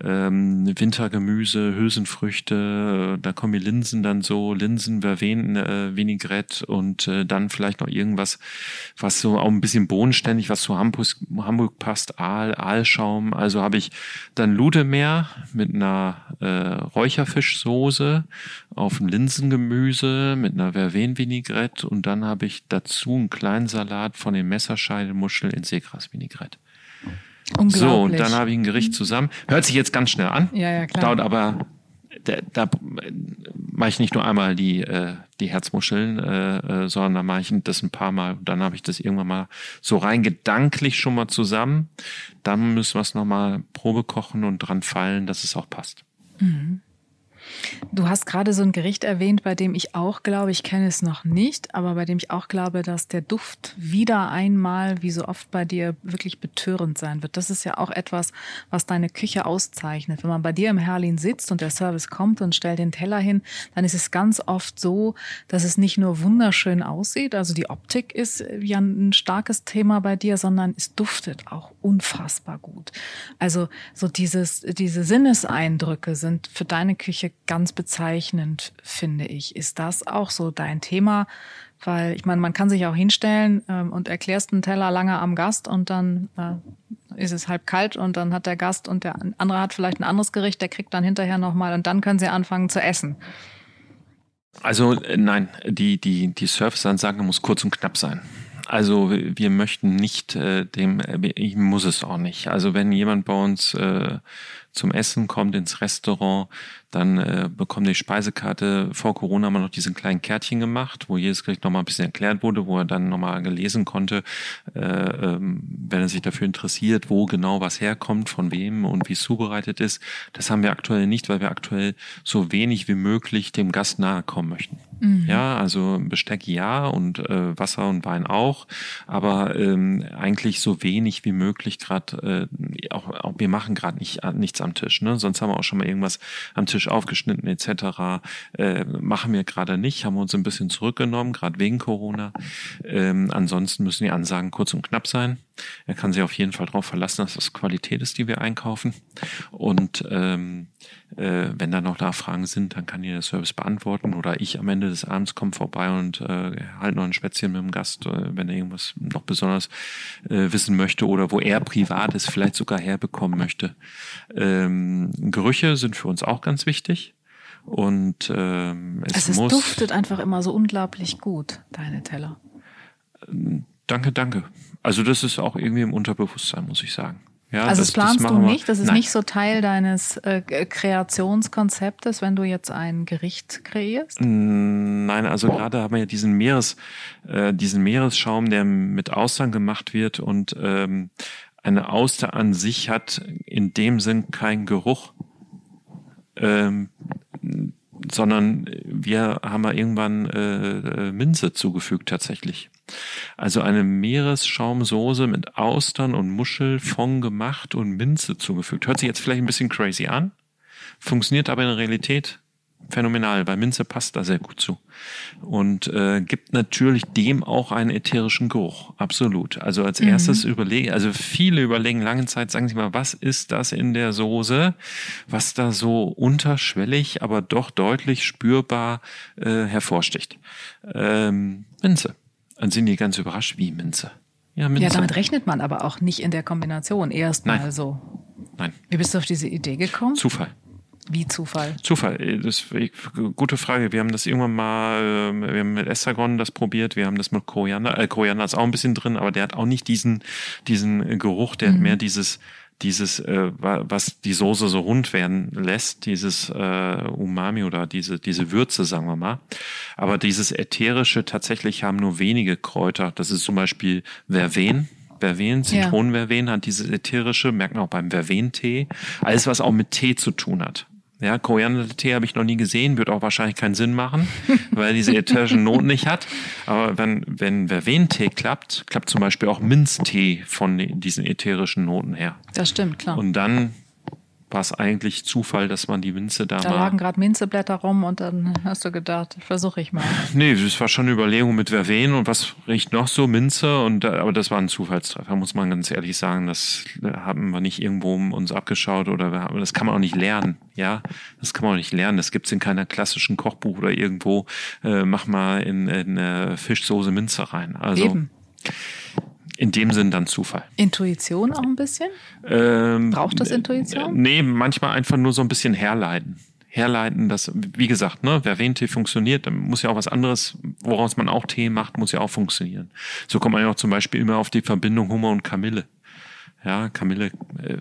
Wintergemüse, Hülsenfrüchte. Da kommen die Linsen dann so, Linsen, Verven, äh, Vinaigrette und dann vielleicht noch irgendwas, was so auch ein bisschen bodenständig, was zu Hampus Hamburg passt Aal, Aalschaum. Also habe ich dann Ludemeer mit einer äh, Räucherfischsoße auf ein Linsengemüse mit einer Verven-Vinaigrette und dann habe ich dazu einen kleinen Salat von den Messerscheidemuscheln in Seegras-Vinaigrette. So, und dann habe ich ein Gericht zusammen. Hört sich jetzt ganz schnell an. Ja, ja, klar. Dauert aber da, da mache ich nicht nur einmal die, äh, die Herzmuscheln, äh, äh, sondern da mache ich das ein paar Mal. Dann habe ich das irgendwann mal so rein gedanklich schon mal zusammen. Dann müssen wir es nochmal Probe kochen und dran fallen, dass es auch passt. Mhm. Du hast gerade so ein Gericht erwähnt, bei dem ich auch glaube, ich kenne es noch nicht, aber bei dem ich auch glaube, dass der Duft wieder einmal, wie so oft bei dir, wirklich betörend sein wird. Das ist ja auch etwas, was deine Küche auszeichnet. Wenn man bei dir im Herlin sitzt und der Service kommt und stellt den Teller hin, dann ist es ganz oft so, dass es nicht nur wunderschön aussieht, also die Optik ist ja ein starkes Thema bei dir, sondern es duftet auch unfassbar gut. Also so dieses, diese Sinneseindrücke sind für deine Küche ganz bezeichnend, finde ich. Ist das auch so dein Thema? Weil ich meine, man kann sich auch hinstellen ähm, und erklärst einen Teller lange am Gast und dann äh, ist es halb kalt und dann hat der Gast und der andere hat vielleicht ein anderes Gericht, der kriegt dann hinterher nochmal und dann können sie anfangen zu essen. Also äh, nein, die, die, die Service-Ansage muss kurz und knapp sein. Also wir möchten nicht äh, dem, äh, ich muss es auch nicht. Also wenn jemand bei uns äh, zum Essen kommt ins Restaurant, dann äh, bekommt die Speisekarte. Vor Corona haben wir noch diesen kleinen Kärtchen gemacht, wo jedes Gericht nochmal ein bisschen erklärt wurde, wo er dann nochmal gelesen konnte, äh, ähm, wenn er sich dafür interessiert, wo genau was herkommt, von wem und wie es zubereitet ist. Das haben wir aktuell nicht, weil wir aktuell so wenig wie möglich dem Gast nahe kommen möchten. Mhm. Ja, also Besteck ja und äh, Wasser und Wein auch, aber ähm, eigentlich so wenig wie möglich gerade, äh, auch, auch wir machen gerade nicht, nichts am Tisch. Ne? Sonst haben wir auch schon mal irgendwas am Tisch aufgeschnitten etc. Äh, machen wir gerade nicht, haben uns ein bisschen zurückgenommen, gerade wegen Corona. Ähm, ansonsten müssen die Ansagen kurz und knapp sein. Er kann sich auf jeden Fall darauf verlassen, dass das Qualität ist, die wir einkaufen. Und ähm, äh, wenn da noch Nachfragen sind, dann kann ihr der Service beantworten oder ich am Ende des Abends komme vorbei und äh, halt noch ein Spätzchen mit dem Gast, äh, wenn er irgendwas noch besonders äh, wissen möchte oder wo er privat es vielleicht sogar herbekommen möchte. Ähm, Gerüche sind für uns auch ganz wichtig. Und ähm, es, also es muss, duftet einfach immer so unglaublich gut, deine Teller. Danke, danke. Also das ist auch irgendwie im Unterbewusstsein, muss ich sagen. Ja, also das, das planst das du nicht, das ist Nein. nicht so Teil deines äh, Kreationskonzeptes, wenn du jetzt ein Gericht kreierst? Nein, also gerade haben wir ja diesen Meeres, äh, diesen Meeresschaum, der mit Austern gemacht wird und ähm, eine Auster an sich hat in dem Sinn keinen Geruch, ähm, sondern wir haben ja irgendwann äh, äh Minze zugefügt tatsächlich. Also eine Meeresschaumsoße mit Austern und Muschelfond gemacht und Minze zugefügt. Hört sich jetzt vielleicht ein bisschen crazy an, funktioniert aber in der Realität phänomenal, weil Minze passt da sehr gut zu. Und äh, gibt natürlich dem auch einen ätherischen Geruch. Absolut. Also als mhm. erstes überlegen, also viele überlegen lange Zeit, sagen sie mal, was ist das in der Soße, was da so unterschwellig, aber doch deutlich spürbar äh, hervorsticht. Ähm, Minze. Dann sind die ganz überrascht, wie Minze. Ja, Minze. ja, damit rechnet man aber auch nicht in der Kombination. Erstmal so. Nein. Wie bist du auf diese Idee gekommen? Zufall. Wie Zufall? Zufall, äh, das eine gute Frage. Wir haben das irgendwann mal, ähm, wir haben mit Estragon das probiert, wir haben das mit Koriander, äh, Koriander ist auch ein bisschen drin, aber der hat auch nicht diesen, diesen Geruch, der mhm. hat mehr dieses, dieses, äh, was die Soße so rund werden lässt, dieses äh, Umami oder diese, diese Würze, sagen wir mal. Aber dieses Ätherische tatsächlich haben nur wenige Kräuter. Das ist zum Beispiel Verven. Verven, Zitronenverven hat dieses ätherische, merkt man auch beim Verven-Tee. Alles, was auch mit Tee zu tun hat. Ja, Koriander-Tee habe ich noch nie gesehen, wird auch wahrscheinlich keinen Sinn machen, weil diese ätherischen Noten nicht hat. Aber wenn, wenn Verven-Tee klappt, klappt zum Beispiel auch Minztee von diesen ätherischen Noten her. Das stimmt, klar. Und dann war es eigentlich Zufall, dass man die Minze da, da mal... Da lagen gerade Minzeblätter rum und dann hast du gedacht, versuche ich mal. Nee, das war schon eine Überlegung mit Verven und was riecht noch so Minze und aber das war ein Zufallstreffer, muss man ganz ehrlich sagen. Das haben wir nicht irgendwo uns abgeschaut oder wir haben, das kann man auch nicht lernen. Ja, das kann man auch nicht lernen. Das gibt's in keiner klassischen Kochbuch oder irgendwo. Äh, mach mal in, in äh, Fischsoße Minze rein. Also Eben in dem Sinn dann Zufall. Intuition auch ein bisschen? Ähm, Braucht das Intuition? Nee, manchmal einfach nur so ein bisschen herleiten. Herleiten, dass, wie gesagt, ne, wer Wentee funktioniert, dann muss ja auch was anderes, woraus man auch Tee macht, muss ja auch funktionieren. So kommt man ja auch zum Beispiel immer auf die Verbindung Hummer und Kamille. Ja, Kamille äh,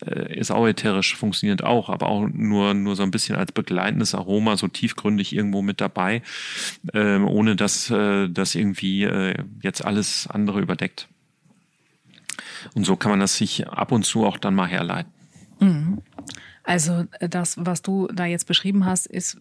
ist auch ätherisch, funktioniert auch, aber auch nur, nur so ein bisschen als begleitendes Aroma, so tiefgründig irgendwo mit dabei, äh, ohne dass äh, das irgendwie äh, jetzt alles andere überdeckt. Und so kann man das sich ab und zu auch dann mal herleiten. Mhm. Also äh, das, was du da jetzt beschrieben hast, ist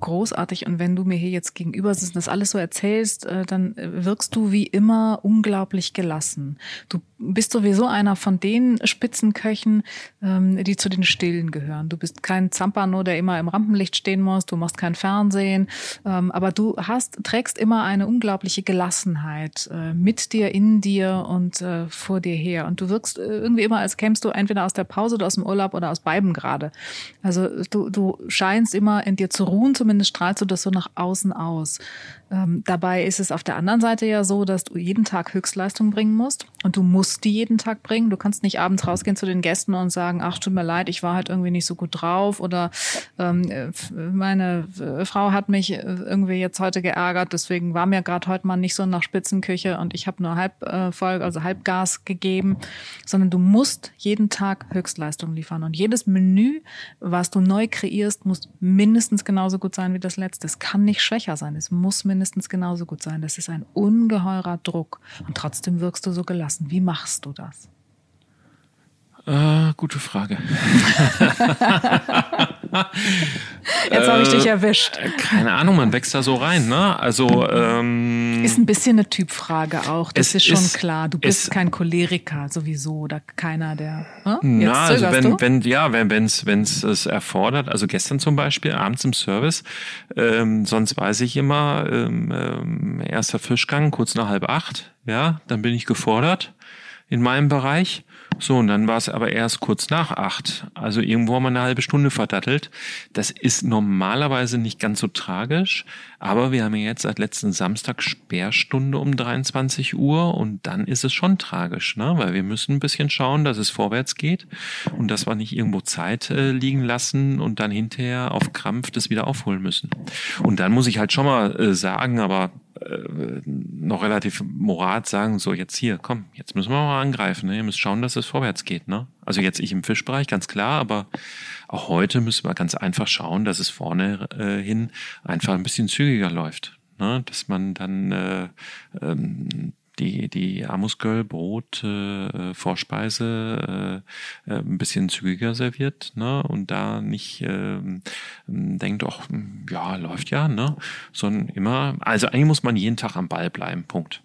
großartig. Und wenn du mir hier jetzt gegenüber sitzt und das alles so erzählst, äh, dann wirkst du wie immer unglaublich gelassen. Du bist sowieso einer von den Spitzenköchen, ähm, die zu den Stillen gehören. Du bist kein Zampano, der immer im Rampenlicht stehen muss. Du machst kein Fernsehen. Ähm, aber du hast, trägst immer eine unglaubliche Gelassenheit äh, mit dir, in dir und vor dir her. Und du wirkst irgendwie immer, als kämst du entweder aus der Pause oder aus dem Urlaub oder aus beiden gerade. Also du, du scheinst immer in dir zu ruhen, zumindest strahlst du das so nach außen aus. Ähm, dabei ist es auf der anderen Seite ja so, dass du jeden Tag Höchstleistung bringen musst und du musst die jeden Tag bringen. Du kannst nicht abends rausgehen zu den Gästen und sagen, ach, tut mir leid, ich war halt irgendwie nicht so gut drauf oder ähm, meine Frau hat mich irgendwie jetzt heute geärgert, deswegen war mir gerade heute mal nicht so nach Spitzenküche und ich habe nur halb äh, voll, also Halbgas gegeben, sondern du musst jeden Tag Höchstleistung liefern und jedes Menü, was du neu kreierst, muss mindestens genauso gut sein wie das letzte. Es kann nicht schwächer sein. Es muss mindestens mindestens genauso gut sein. Das ist ein ungeheurer Druck. Und trotzdem wirkst du so gelassen. Wie machst du das? Äh, gute Frage. Jetzt habe ich dich äh, erwischt. Keine Ahnung, man wächst da so rein, ne? Also ähm, ist ein bisschen eine Typfrage auch. Das ist schon ist, klar. Du bist kein Choleriker sowieso oder keiner der. Hm? Na, also wenn, du? wenn ja, wenn wenn's wenn's es erfordert. Also gestern zum Beispiel abends im Service. Ähm, sonst weiß ich immer ähm, ähm, erster Fischgang kurz nach halb acht. Ja, dann bin ich gefordert in meinem Bereich. So, und dann war es aber erst kurz nach acht. Also irgendwo haben wir eine halbe Stunde verdattelt. Das ist normalerweise nicht ganz so tragisch, aber wir haben jetzt seit letzten Samstag Sperrstunde um 23 Uhr und dann ist es schon tragisch, ne? weil wir müssen ein bisschen schauen, dass es vorwärts geht und dass wir nicht irgendwo Zeit äh, liegen lassen und dann hinterher auf Krampf das wieder aufholen müssen. Und dann muss ich halt schon mal äh, sagen, aber äh, noch relativ morat sagen, so jetzt hier, komm, jetzt müssen wir mal angreifen. Ne? Ihr müsst schauen, dass es vorwärts geht. Ne? Also jetzt ich im Fischbereich, ganz klar, aber auch heute müssen wir ganz einfach schauen, dass es vorne äh, hin einfach ein bisschen zügiger läuft. Ne? Dass man dann äh, ähm, die, die Amusgöl Brot äh, Vorspeise äh, äh, ein bisschen zügiger serviert ne? und da nicht äh, denkt, ach, ja, läuft ja, ne? sondern immer, also eigentlich muss man jeden Tag am Ball bleiben, Punkt.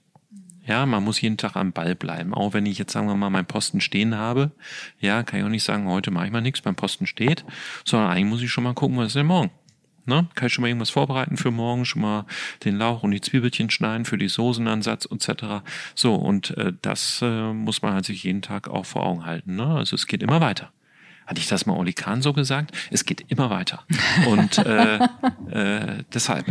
Ja, man muss jeden Tag am Ball bleiben. Auch wenn ich jetzt, sagen wir mal, meinen Posten stehen habe, ja, kann ich auch nicht sagen, heute mache ich mal nichts, mein Posten steht, sondern eigentlich muss ich schon mal gucken, was ist denn morgen? Ne? Kann ich schon mal irgendwas vorbereiten für morgen, schon mal den Lauch und die Zwiebelchen schneiden für die Soßenansatz etc. So, und äh, das äh, muss man halt sich jeden Tag auch vor Augen halten. Ne? Also es geht immer weiter. Hatte ich das mal Oli Kahn so gesagt? Es geht immer weiter. Und äh, äh, deshalb.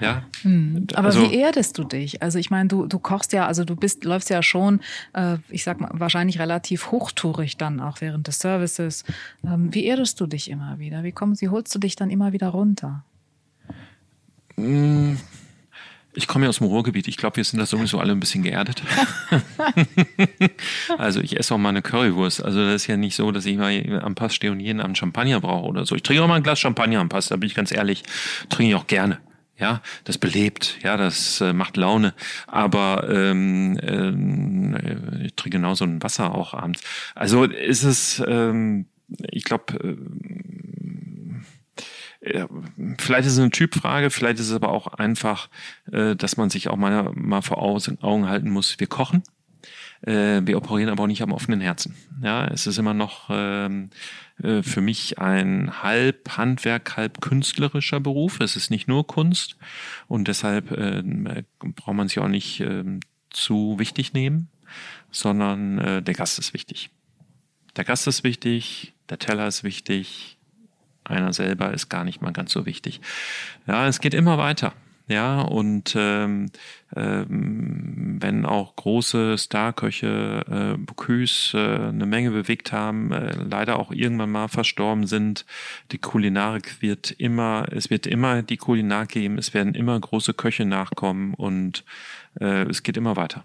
Ja. Hm. Aber also, wie erdest du dich? Also ich meine, du, du kochst ja, also du bist, läufst ja schon, äh, ich sag mal, wahrscheinlich relativ hochtourig dann auch während des Services. Ähm, wie erdest du dich immer wieder? Wie kommst, wie holst du dich dann immer wieder runter? Hm. Ich komme ja aus dem Ruhrgebiet. Ich glaube, wir sind da sowieso alle ein bisschen geerdet. also ich esse auch mal eine Currywurst. Also das ist ja nicht so, dass ich mal am Pass stehe und jeden Abend Champagner brauche oder so. Ich trinke auch mal ein Glas Champagner am Pass, da bin ich ganz ehrlich. Trinke ich auch gerne. Ja, das belebt, ja, das äh, macht Laune. Aber ähm, äh, ich trinke genauso ein Wasser auch abends. Also ist es, ähm, ich glaube, äh, vielleicht ist es eine Typfrage, vielleicht ist es aber auch einfach, äh, dass man sich auch mal, mal vor Augen halten muss, wir kochen. Äh, wir operieren aber auch nicht am offenen Herzen. Ja, es ist immer noch ähm, äh, für mich ein halb Handwerk, halb künstlerischer Beruf. Es ist nicht nur Kunst und deshalb äh, braucht man sich auch nicht äh, zu wichtig nehmen, sondern äh, der Gast ist wichtig. Der Gast ist wichtig, der Teller ist wichtig, einer selber ist gar nicht mal ganz so wichtig. Ja, es geht immer weiter. Ja, und ähm, ähm, wenn auch große Starköche, äh, Bocuse, äh, eine Menge bewegt haben, äh, leider auch irgendwann mal verstorben sind, die Kulinarik wird immer, es wird immer die Kulinar geben, es werden immer große Köche nachkommen und äh, es geht immer weiter.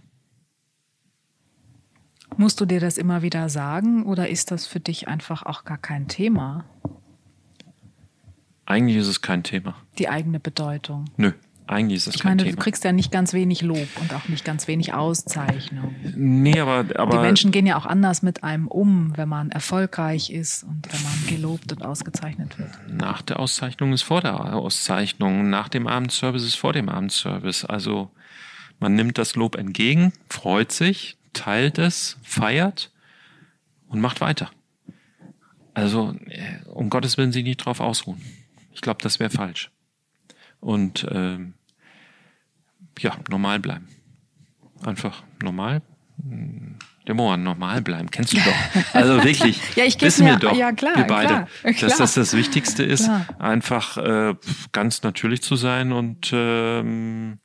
Musst du dir das immer wieder sagen oder ist das für dich einfach auch gar kein Thema? Eigentlich ist es kein Thema. Die eigene Bedeutung. Nö. Eigentlich ist das ich kein meine, Thema. du kriegst ja nicht ganz wenig Lob und auch nicht ganz wenig Auszeichnung. Nee, aber, aber. Die Menschen gehen ja auch anders mit einem um, wenn man erfolgreich ist und wenn man gelobt und ausgezeichnet wird. Nach der Auszeichnung ist vor der Auszeichnung, nach dem Abendservice ist vor dem Abendservice. Also man nimmt das Lob entgegen, freut sich, teilt es, feiert und macht weiter. Also äh, um Gottes Willen sich nicht drauf ausruhen. Ich glaube, das wäre falsch und ähm, ja, normal bleiben. Einfach normal. Der Mohan, normal bleiben. Kennst du doch. Also wirklich. ja, ich wissen mir, wir doch, ja, klar, wir beide, klar, dass klar. das das Wichtigste ist, Klar. einfach äh, ganz natürlich zu sein und ähm,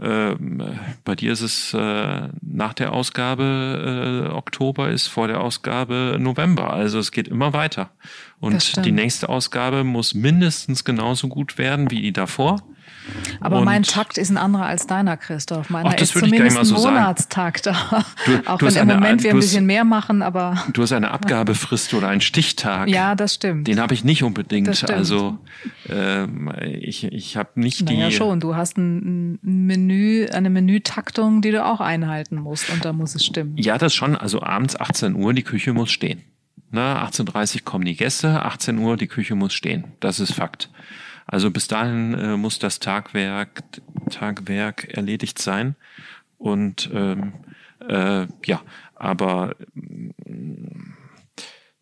ähm, bei dir ist es äh, nach der Ausgabe äh, Oktober ist vor der Ausgabe November. Also es geht immer weiter. Und die nächste Ausgabe muss mindestens genauso gut werden wie die davor. Aber Und- mein Takt ist ein anderer als deiner, Christoph. Meiner Ach, das ist würde ich gar nicht zumindest mal ein so sagen. Monatstakt. auch du wenn hast im eine- Moment wir du ein hast- bisschen mehr machen, aber Du hast eine Abgabefrist oder einen Stichtag. ja, das stimmt. Den habe ich nicht unbedingt. Also ähm, ich, ich habe nicht naja, die. schon. Du hast ein ein Menü, eine Menütaktung, die du auch einhalten musst und da muss es stimmen. Ja, das schon. Also abends 18 Uhr, die Küche muss stehen. Na, 18.30 Uhr kommen die Gäste, 18 Uhr, die Küche muss stehen. Das ist Fakt. Also bis dahin äh, muss das Tagwerk, Tagwerk erledigt sein. Und ähm, äh, ja, aber mm,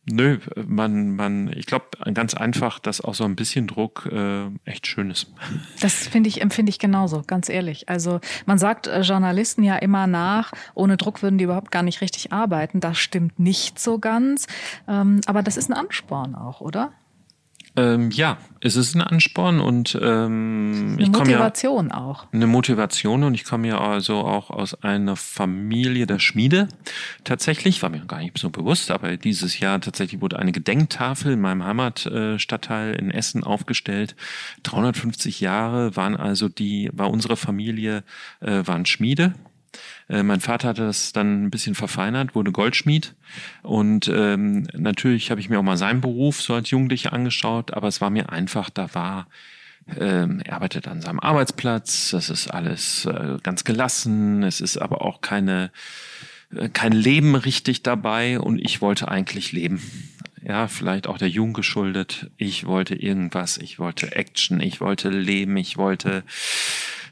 nö, man, man, ich glaube ganz einfach, dass auch so ein bisschen Druck äh, echt schön ist. Das finde ich, empfinde ich genauso, ganz ehrlich. Also man sagt äh, Journalisten ja immer nach, ohne Druck würden die überhaupt gar nicht richtig arbeiten. Das stimmt nicht so ganz. Ähm, aber das ist ein Ansporn auch, oder? Ähm, ja, es ist ein Ansporn und ähm, Eine ich komme ja Motivation auch. eine Motivation und ich komme ja also auch aus einer Familie der Schmiede. Tatsächlich, war mir gar nicht so bewusst, aber dieses Jahr tatsächlich wurde eine Gedenktafel in meinem Heimatstadtteil in Essen aufgestellt. 350 Jahre waren also die, war unsere Familie, äh, waren Schmiede. Äh, Mein Vater hatte das dann ein bisschen verfeinert, wurde Goldschmied. Und ähm, natürlich habe ich mir auch mal seinen Beruf so als Jugendlicher angeschaut, aber es war mir einfach, da war, ähm, er arbeitet an seinem Arbeitsplatz, das ist alles äh, ganz gelassen, es ist aber auch keine, äh, kein Leben richtig dabei und ich wollte eigentlich leben. Ja, vielleicht auch der Jugend geschuldet. Ich wollte irgendwas, ich wollte Action, ich wollte leben, ich wollte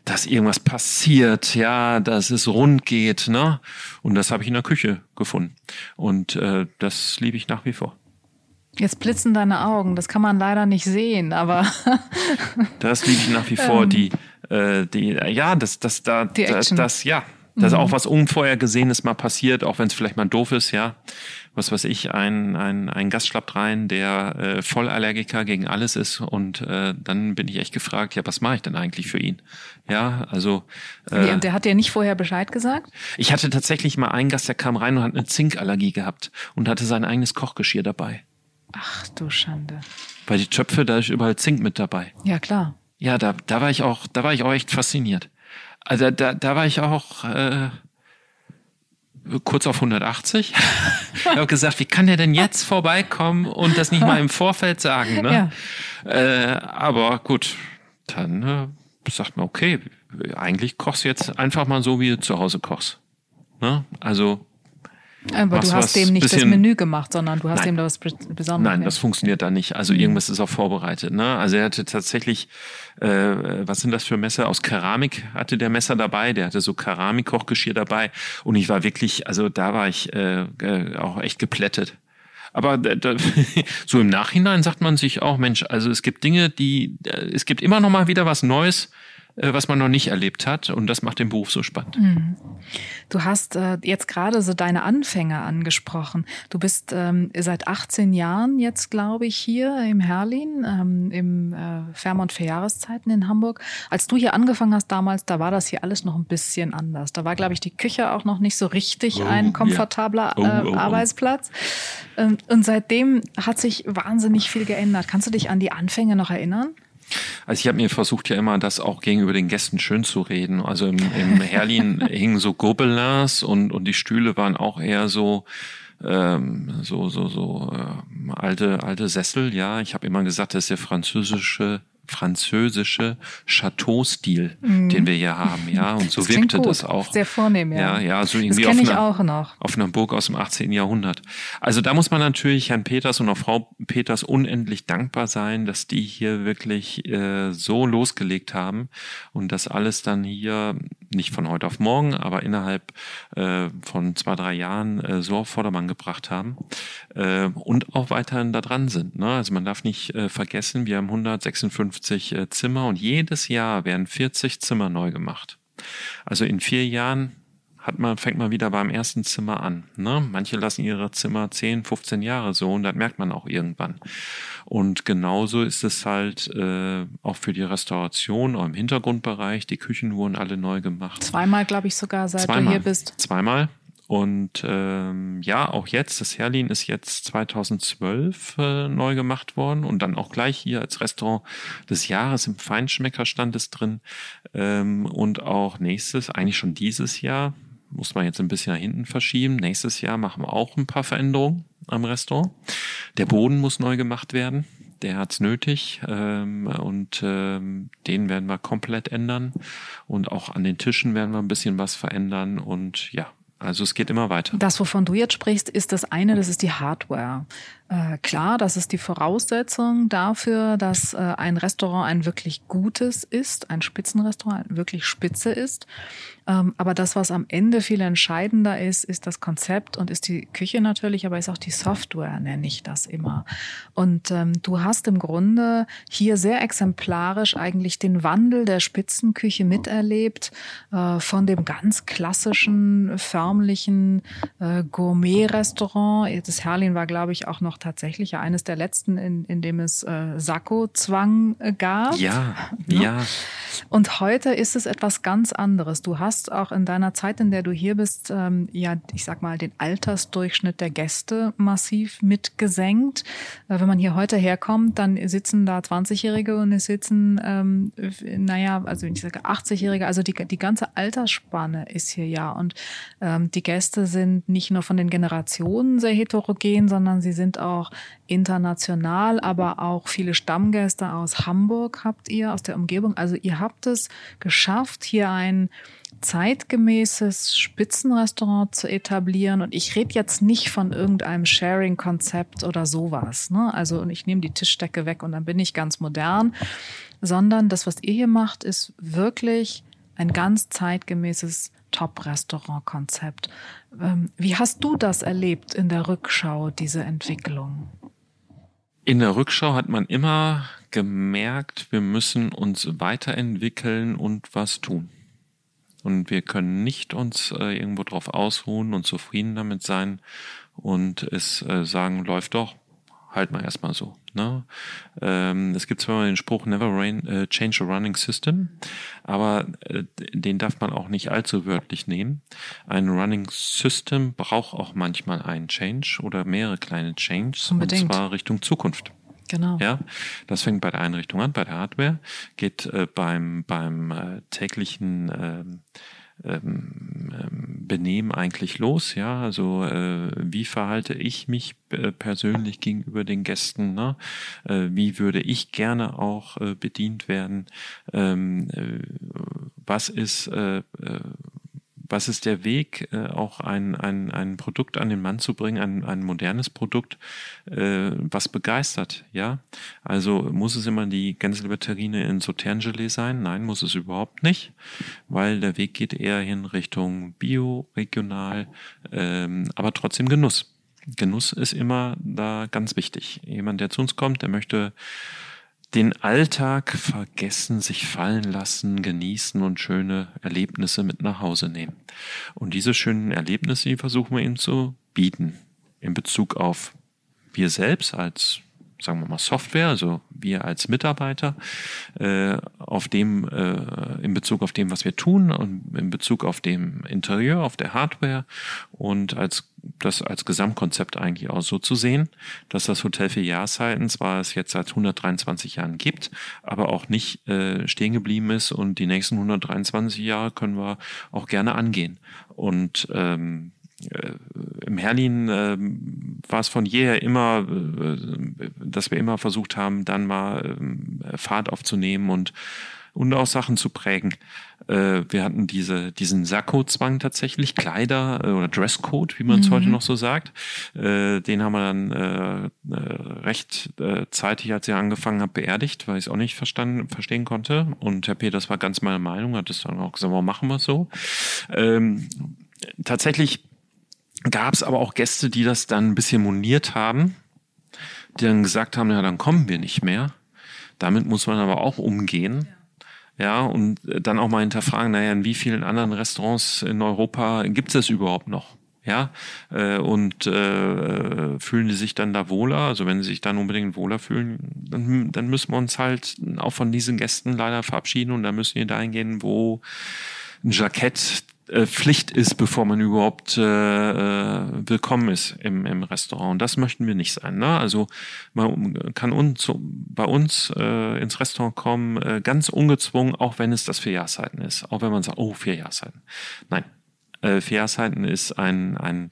dass irgendwas passiert, ja, dass es rund geht, ne? Und das habe ich in der Küche gefunden. Und äh, das liebe ich nach wie vor. Jetzt blitzen deine Augen, das kann man leider nicht sehen, aber. das liebe ich nach wie vor, ähm, die, äh, die, ja, das, das, da, das, das, ja, dass mhm. auch was Unvorhergesehenes mal passiert, auch wenn es vielleicht mal doof ist, ja. Was weiß ich, ein, ein, ein Gast schlappt rein, der äh, Vollallergiker gegen alles ist und äh, dann bin ich echt gefragt, ja, was mache ich denn eigentlich für ihn? Ja, also. Äh, und der hat dir nicht vorher Bescheid gesagt? Ich hatte tatsächlich mal einen Gast, der kam rein und hat eine Zinkallergie gehabt und hatte sein eigenes Kochgeschirr dabei. Ach du Schande. Weil die Töpfe, da ist überall Zink mit dabei. Ja, klar. Ja, da, da war ich auch, da war ich auch echt fasziniert. Also da, da war ich auch äh, kurz auf 180. ich habe gesagt, wie kann der denn jetzt vorbeikommen und das nicht mal im Vorfeld sagen? Ne? Ja. Äh, aber gut, dann äh, sagt man, okay, eigentlich kochst du jetzt einfach mal so, wie du zu Hause kochst. Ne? Also aber du hast dem nicht das Menü gemacht, sondern du hast nein, dem da was Besonderes. Nein, das funktioniert da nicht. Also mhm. irgendwas ist auch vorbereitet. Ne? Also er hatte tatsächlich, äh, was sind das für Messer? Aus Keramik hatte der Messer dabei. Der hatte so Keramik-Kochgeschirr dabei. Und ich war wirklich, also da war ich äh, äh auch echt geplättet. Aber da, so im Nachhinein sagt man sich auch, Mensch, also es gibt Dinge, die, äh, es gibt immer noch mal wieder was Neues was man noch nicht erlebt hat. Und das macht den Beruf so spannend. Mhm. Du hast äh, jetzt gerade so deine Anfänge angesprochen. Du bist ähm, seit 18 Jahren jetzt, glaube ich, hier im Herlin, ähm, im äh, Fairmont für Jahreszeiten in Hamburg. Als du hier angefangen hast damals, da war das hier alles noch ein bisschen anders. Da war, glaube ich, die Küche auch noch nicht so richtig oh, ein komfortabler yeah. oh, oh, oh, Arbeitsplatz. Ähm, und seitdem hat sich wahnsinnig viel geändert. Kannst du dich an die Anfänge noch erinnern? Also ich habe mir versucht ja immer, das auch gegenüber den Gästen schön zu reden. Also im, im Herlin hingen so Gobelins und, und die Stühle waren auch eher so ähm, so so so äh, alte alte Sessel. Ja, ich habe immer gesagt, das ist der französische französische Chateau-Stil, mhm. den wir hier haben, ja. Und so das wirkte das auch. Sehr vornehm, ja. Ja, ja, so irgendwie auf, einer, auf einer Burg aus dem 18. Jahrhundert. Also da muss man natürlich Herrn Peters und auch Frau Peters unendlich dankbar sein, dass die hier wirklich äh, so losgelegt haben und das alles dann hier nicht von heute auf morgen, aber innerhalb äh, von zwei, drei Jahren äh, so auf Vordermann gebracht haben äh, und auch weiterhin da dran sind. Ne? Also man darf nicht äh, vergessen, wir haben 156 äh, Zimmer und jedes Jahr werden 40 Zimmer neu gemacht. Also in vier Jahren hat man, fängt man wieder beim ersten Zimmer an. Ne? Manche lassen ihre Zimmer 10, 15 Jahre so und das merkt man auch irgendwann. Und genauso ist es halt äh, auch für die Restauration, auch im Hintergrundbereich. Die Küchen wurden alle neu gemacht. Zweimal, glaube ich, sogar, seit Zweimal. du hier bist. Zweimal. Und ähm, ja, auch jetzt, das Herlin ist jetzt 2012 äh, neu gemacht worden und dann auch gleich hier als Restaurant des Jahres im Feinschmeckerstand ist drin. Ähm, und auch nächstes, eigentlich schon dieses Jahr, muss man jetzt ein bisschen nach hinten verschieben. Nächstes Jahr machen wir auch ein paar Veränderungen am Restaurant. Der Boden muss neu gemacht werden. Der hat's nötig ähm, und ähm, den werden wir komplett ändern und auch an den Tischen werden wir ein bisschen was verändern und ja, also es geht immer weiter. Das, wovon du jetzt sprichst, ist das eine, das ist die Hardware. Äh, klar, das ist die Voraussetzung dafür, dass äh, ein Restaurant ein wirklich gutes ist, ein Spitzenrestaurant wirklich spitze ist. Ähm, aber das, was am Ende viel entscheidender ist, ist das Konzept und ist die Küche natürlich, aber ist auch die Software, nenne ich das immer. Und ähm, du hast im Grunde hier sehr exemplarisch eigentlich den Wandel der Spitzenküche miterlebt, äh, von dem ganz klassischen, förmlichen äh, Gourmet-Restaurant. Das Herlin war, glaube ich, auch noch tatsächlich ja eines der letzten, in, in dem es äh, Sakko-Zwang äh, gab. Ja, ne? ja. Und heute ist es etwas ganz anderes. Du hast auch in deiner Zeit, in der du hier bist, ähm, ja, ich sag mal, den Altersdurchschnitt der Gäste massiv mitgesenkt. Äh, wenn man hier heute herkommt, dann sitzen da 20-Jährige und es sitzen, ähm, naja, also wenn ich sage 80-Jährige, also die, die ganze Altersspanne ist hier ja. Und ähm, die Gäste sind nicht nur von den Generationen sehr heterogen, sondern sie sind auch international, aber auch viele Stammgäste aus Hamburg habt ihr, aus der Umgebung. Also ihr habt es geschafft, hier ein zeitgemäßes Spitzenrestaurant zu etablieren. Und ich rede jetzt nicht von irgendeinem Sharing-Konzept oder sowas. Ne? Also und ich nehme die Tischdecke weg und dann bin ich ganz modern, sondern das, was ihr hier macht, ist wirklich ein ganz zeitgemäßes Top-Restaurant-Konzept. Ähm, wie hast du das erlebt in der Rückschau, diese Entwicklung? In der Rückschau hat man immer gemerkt, wir müssen uns weiterentwickeln und was tun. Und wir können nicht uns äh, irgendwo drauf ausruhen und zufrieden damit sein und es äh, sagen, läuft doch, halt mal erstmal so. Ne? Ähm, es gibt zwar den Spruch Never rain, äh, change a running system, aber äh, den darf man auch nicht allzu wörtlich nehmen. Ein Running System braucht auch manchmal einen Change oder mehrere kleine Changes, Unbedingt. und zwar Richtung Zukunft. Genau. Ja, das fängt bei der Einrichtung an, bei der Hardware, geht äh, beim, beim äh, täglichen äh, Benehmen eigentlich los? Ja, also äh, wie verhalte ich mich äh, persönlich gegenüber den Gästen? Ne? Äh, wie würde ich gerne auch äh, bedient werden? Ähm, äh, was ist äh, was ist der Weg, äh, auch ein, ein, ein Produkt an den Mann zu bringen, ein, ein modernes Produkt, äh, was begeistert, ja? Also muss es immer die Gänseblüterine in Sauterngelee sein? Nein, muss es überhaupt nicht, weil der Weg geht eher hin Richtung Bio, regional, ähm, aber trotzdem Genuss. Genuss ist immer da ganz wichtig. Jemand, der zu uns kommt, der möchte den Alltag vergessen, sich fallen lassen, genießen und schöne Erlebnisse mit nach Hause nehmen. Und diese schönen Erlebnisse, die versuchen wir ihm zu bieten in Bezug auf wir selbst als sagen wir mal Software, also wir als Mitarbeiter, äh, auf dem, äh, in Bezug auf dem, was wir tun und in Bezug auf dem Interieur, auf der Hardware und als das als Gesamtkonzept eigentlich auch so zu sehen, dass das Hotel für Jahreszeiten zwar es jetzt seit 123 Jahren gibt, aber auch nicht äh, stehen geblieben ist und die nächsten 123 Jahre können wir auch gerne angehen. Und ähm, äh, im Herlin äh, war es von jeher immer, äh, dass wir immer versucht haben, dann mal äh, Fahrt aufzunehmen und und auch Sachen zu prägen. Äh, wir hatten diese, diesen Sakko-Zwang tatsächlich, Kleider äh, oder Dresscode, wie man es mhm. heute noch so sagt. Äh, den haben wir dann äh, äh recht äh, zeitig, als ich angefangen habe, beerdigt, weil ich es auch nicht verstanden, verstehen konnte. Und Herr Peters war ganz meiner Meinung, hat es dann auch gesagt, warum machen wir es so? Ähm, tatsächlich gab es aber auch Gäste, die das dann ein bisschen moniert haben, die dann gesagt haben, ja, dann kommen wir nicht mehr. Damit muss man aber auch umgehen. Ja, und dann auch mal hinterfragen, naja, in wie vielen anderen Restaurants in Europa gibt es überhaupt noch? Ja, äh, und äh, fühlen die sich dann da wohler? Also wenn sie sich dann unbedingt wohler fühlen, dann, dann müssen wir uns halt auch von diesen Gästen leider verabschieden und dann müssen wir dahin gehen, wo ein Jackett äh, Pflicht ist, bevor man überhaupt äh, äh, willkommen ist im, im Restaurant. Und das möchten wir nicht sein. Ne? Also man kann uns, bei uns äh, ins Restaurant kommen, äh, ganz ungezwungen, auch wenn es das vier Jahreszeiten ist. Auch wenn man sagt, oh, vier Jahreszeiten. Nein, äh, vier Jahreszeiten ist ein, ein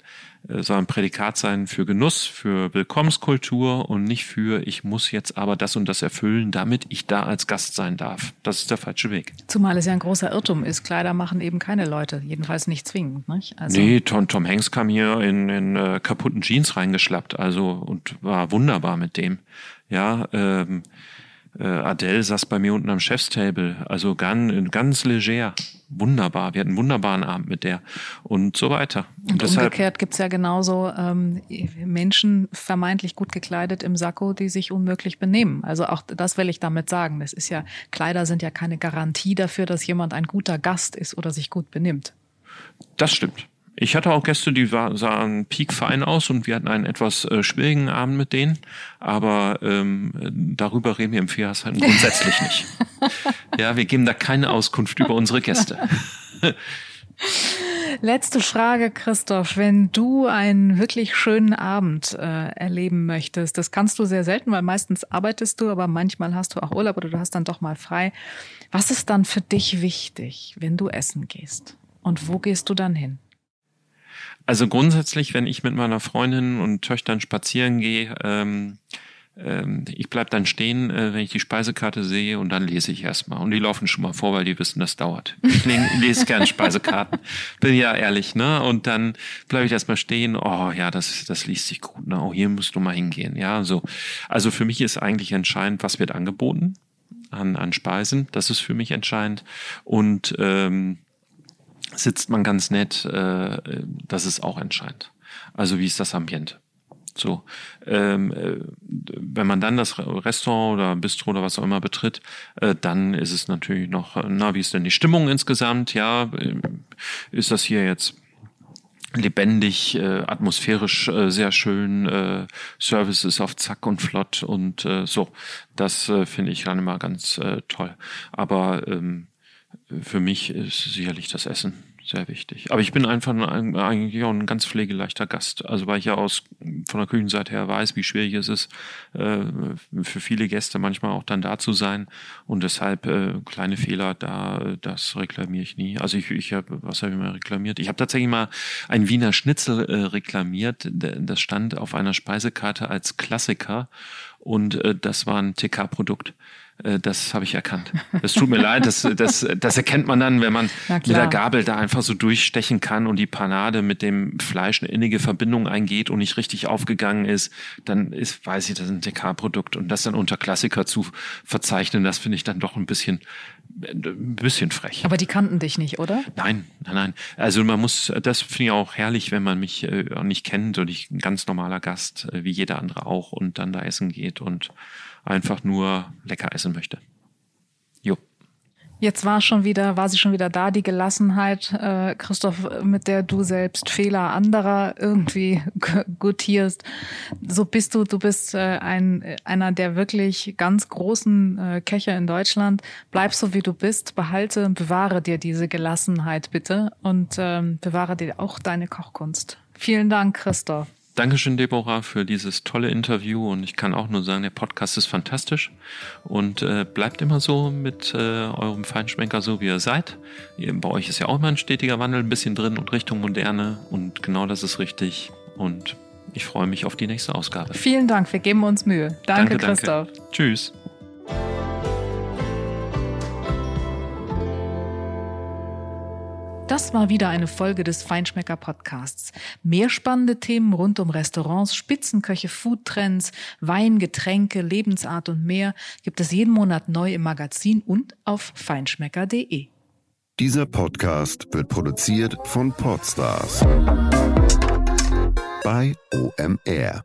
soll ein Prädikat sein für Genuss, für Willkommenskultur und nicht für ich muss jetzt aber das und das erfüllen, damit ich da als Gast sein darf. Das ist der falsche Weg. Zumal es ja ein großer Irrtum ist. Kleider machen eben keine Leute, jedenfalls nicht zwingend. Nicht? Also nee, Tom, Tom Hanks kam hier in, in äh, kaputten Jeans reingeschlappt, also und war wunderbar mit dem. Ja, ähm, äh, Adele saß bei mir unten am Chefstable, also ganz, ganz leger. Wunderbar. Wir hatten einen wunderbaren Abend mit der und so weiter. Und, und deshalb, umgekehrt gibt's ja genauso ähm, Menschen vermeintlich gut gekleidet im Sakko, die sich unmöglich benehmen. Also auch das will ich damit sagen. Das ist ja, Kleider sind ja keine Garantie dafür, dass jemand ein guter Gast ist oder sich gut benimmt. Das stimmt. Ich hatte auch Gäste, die war, sahen piekfein aus und wir hatten einen etwas äh, schwierigen Abend mit denen. Aber ähm, darüber reden wir im Vierjahrsheim grundsätzlich nicht. Ja, wir geben da keine Auskunft über unsere Gäste. Letzte Frage, Christoph. Wenn du einen wirklich schönen Abend äh, erleben möchtest, das kannst du sehr selten, weil meistens arbeitest du, aber manchmal hast du auch Urlaub oder du hast dann doch mal frei. Was ist dann für dich wichtig, wenn du essen gehst? Und wo gehst du dann hin? Also grundsätzlich, wenn ich mit meiner Freundin und Töchtern spazieren gehe, ähm, ähm, ich bleib dann stehen, äh, wenn ich die Speisekarte sehe und dann lese ich erstmal. Und die laufen schon mal vor, weil die wissen, das dauert. Ich lese gern Speisekarten. Bin ja ehrlich, ne? Und dann bleibe ich erstmal stehen, oh ja, das, das liest sich gut, ne? Oh, hier musst du mal hingehen. Ja, so. Also für mich ist eigentlich entscheidend, was wird angeboten an, an Speisen. Das ist für mich entscheidend. Und ähm, sitzt man ganz nett, äh, das ist auch entscheidend. Also wie ist das Ambiente? So, ähm, äh, wenn man dann das Restaurant oder Bistro oder was auch immer betritt, äh, dann ist es natürlich noch, na, wie ist denn die Stimmung insgesamt? Ja, äh, ist das hier jetzt lebendig, äh, atmosphärisch äh, sehr schön, äh, Service ist auf Zack und flott und äh, so. Das äh, finde ich dann immer ganz äh, toll. Aber ähm, für mich ist sicherlich das Essen sehr wichtig. Aber ich bin einfach ein, eigentlich auch ein ganz pflegeleichter Gast. Also weil ich ja aus von der Küchenseite her weiß, wie schwierig es ist, äh, für viele Gäste manchmal auch dann da zu sein. Und deshalb äh, kleine Fehler, da das reklamiere ich nie. Also ich, ich habe, was habe ich mal reklamiert? Ich habe tatsächlich mal ein Wiener Schnitzel äh, reklamiert. Das stand auf einer Speisekarte als Klassiker und äh, das war ein TK-Produkt. Äh, das habe ich erkannt. Es tut mir leid, das, das, das erkennt man dann, wenn man mit der Gabel da einfach so durchstechen kann und die Panade mit dem Fleisch eine innige Verbindung eingeht und nicht richtig aufgegangen ist, dann ist, weiß ich, das ist ein TK-Produkt und das dann unter Klassiker zu verzeichnen, das finde ich dann doch ein bisschen, ein bisschen frech. Aber die kannten dich nicht, oder? Nein, nein, nein. Also man muss, das finde ich auch herrlich, wenn man mich äh, nicht kennt und ich ein ganz normaler Gast, äh, wie jeder andere auch und dann da essen geht und einfach nur lecker essen möchte. Jo. Jetzt war schon wieder, war sie schon wieder da, die Gelassenheit, äh, Christoph, mit der du selbst Fehler anderer irgendwie gutierst. So bist du, du bist äh, ein, einer der wirklich ganz großen äh, Köcher in Deutschland. Bleib so wie du bist, behalte bewahre dir diese Gelassenheit bitte und ähm, bewahre dir auch deine Kochkunst. Vielen Dank, Christoph. Dankeschön, Deborah, für dieses tolle Interview. Und ich kann auch nur sagen, der Podcast ist fantastisch. Und äh, bleibt immer so mit äh, eurem Feinschmecker, so wie ihr seid. Bei euch ist ja auch immer ein stetiger Wandel ein bisschen drin und Richtung Moderne. Und genau das ist richtig. Und ich freue mich auf die nächste Ausgabe. Vielen Dank, wir geben uns Mühe. Danke, danke Christoph. Danke. Tschüss. Das war wieder eine Folge des Feinschmecker Podcasts. Mehr spannende Themen rund um Restaurants, Spitzenköche, Foodtrends, Wein, Getränke, Lebensart und mehr gibt es jeden Monat neu im Magazin und auf feinschmecker.de. Dieser Podcast wird produziert von Podstars bei OMR.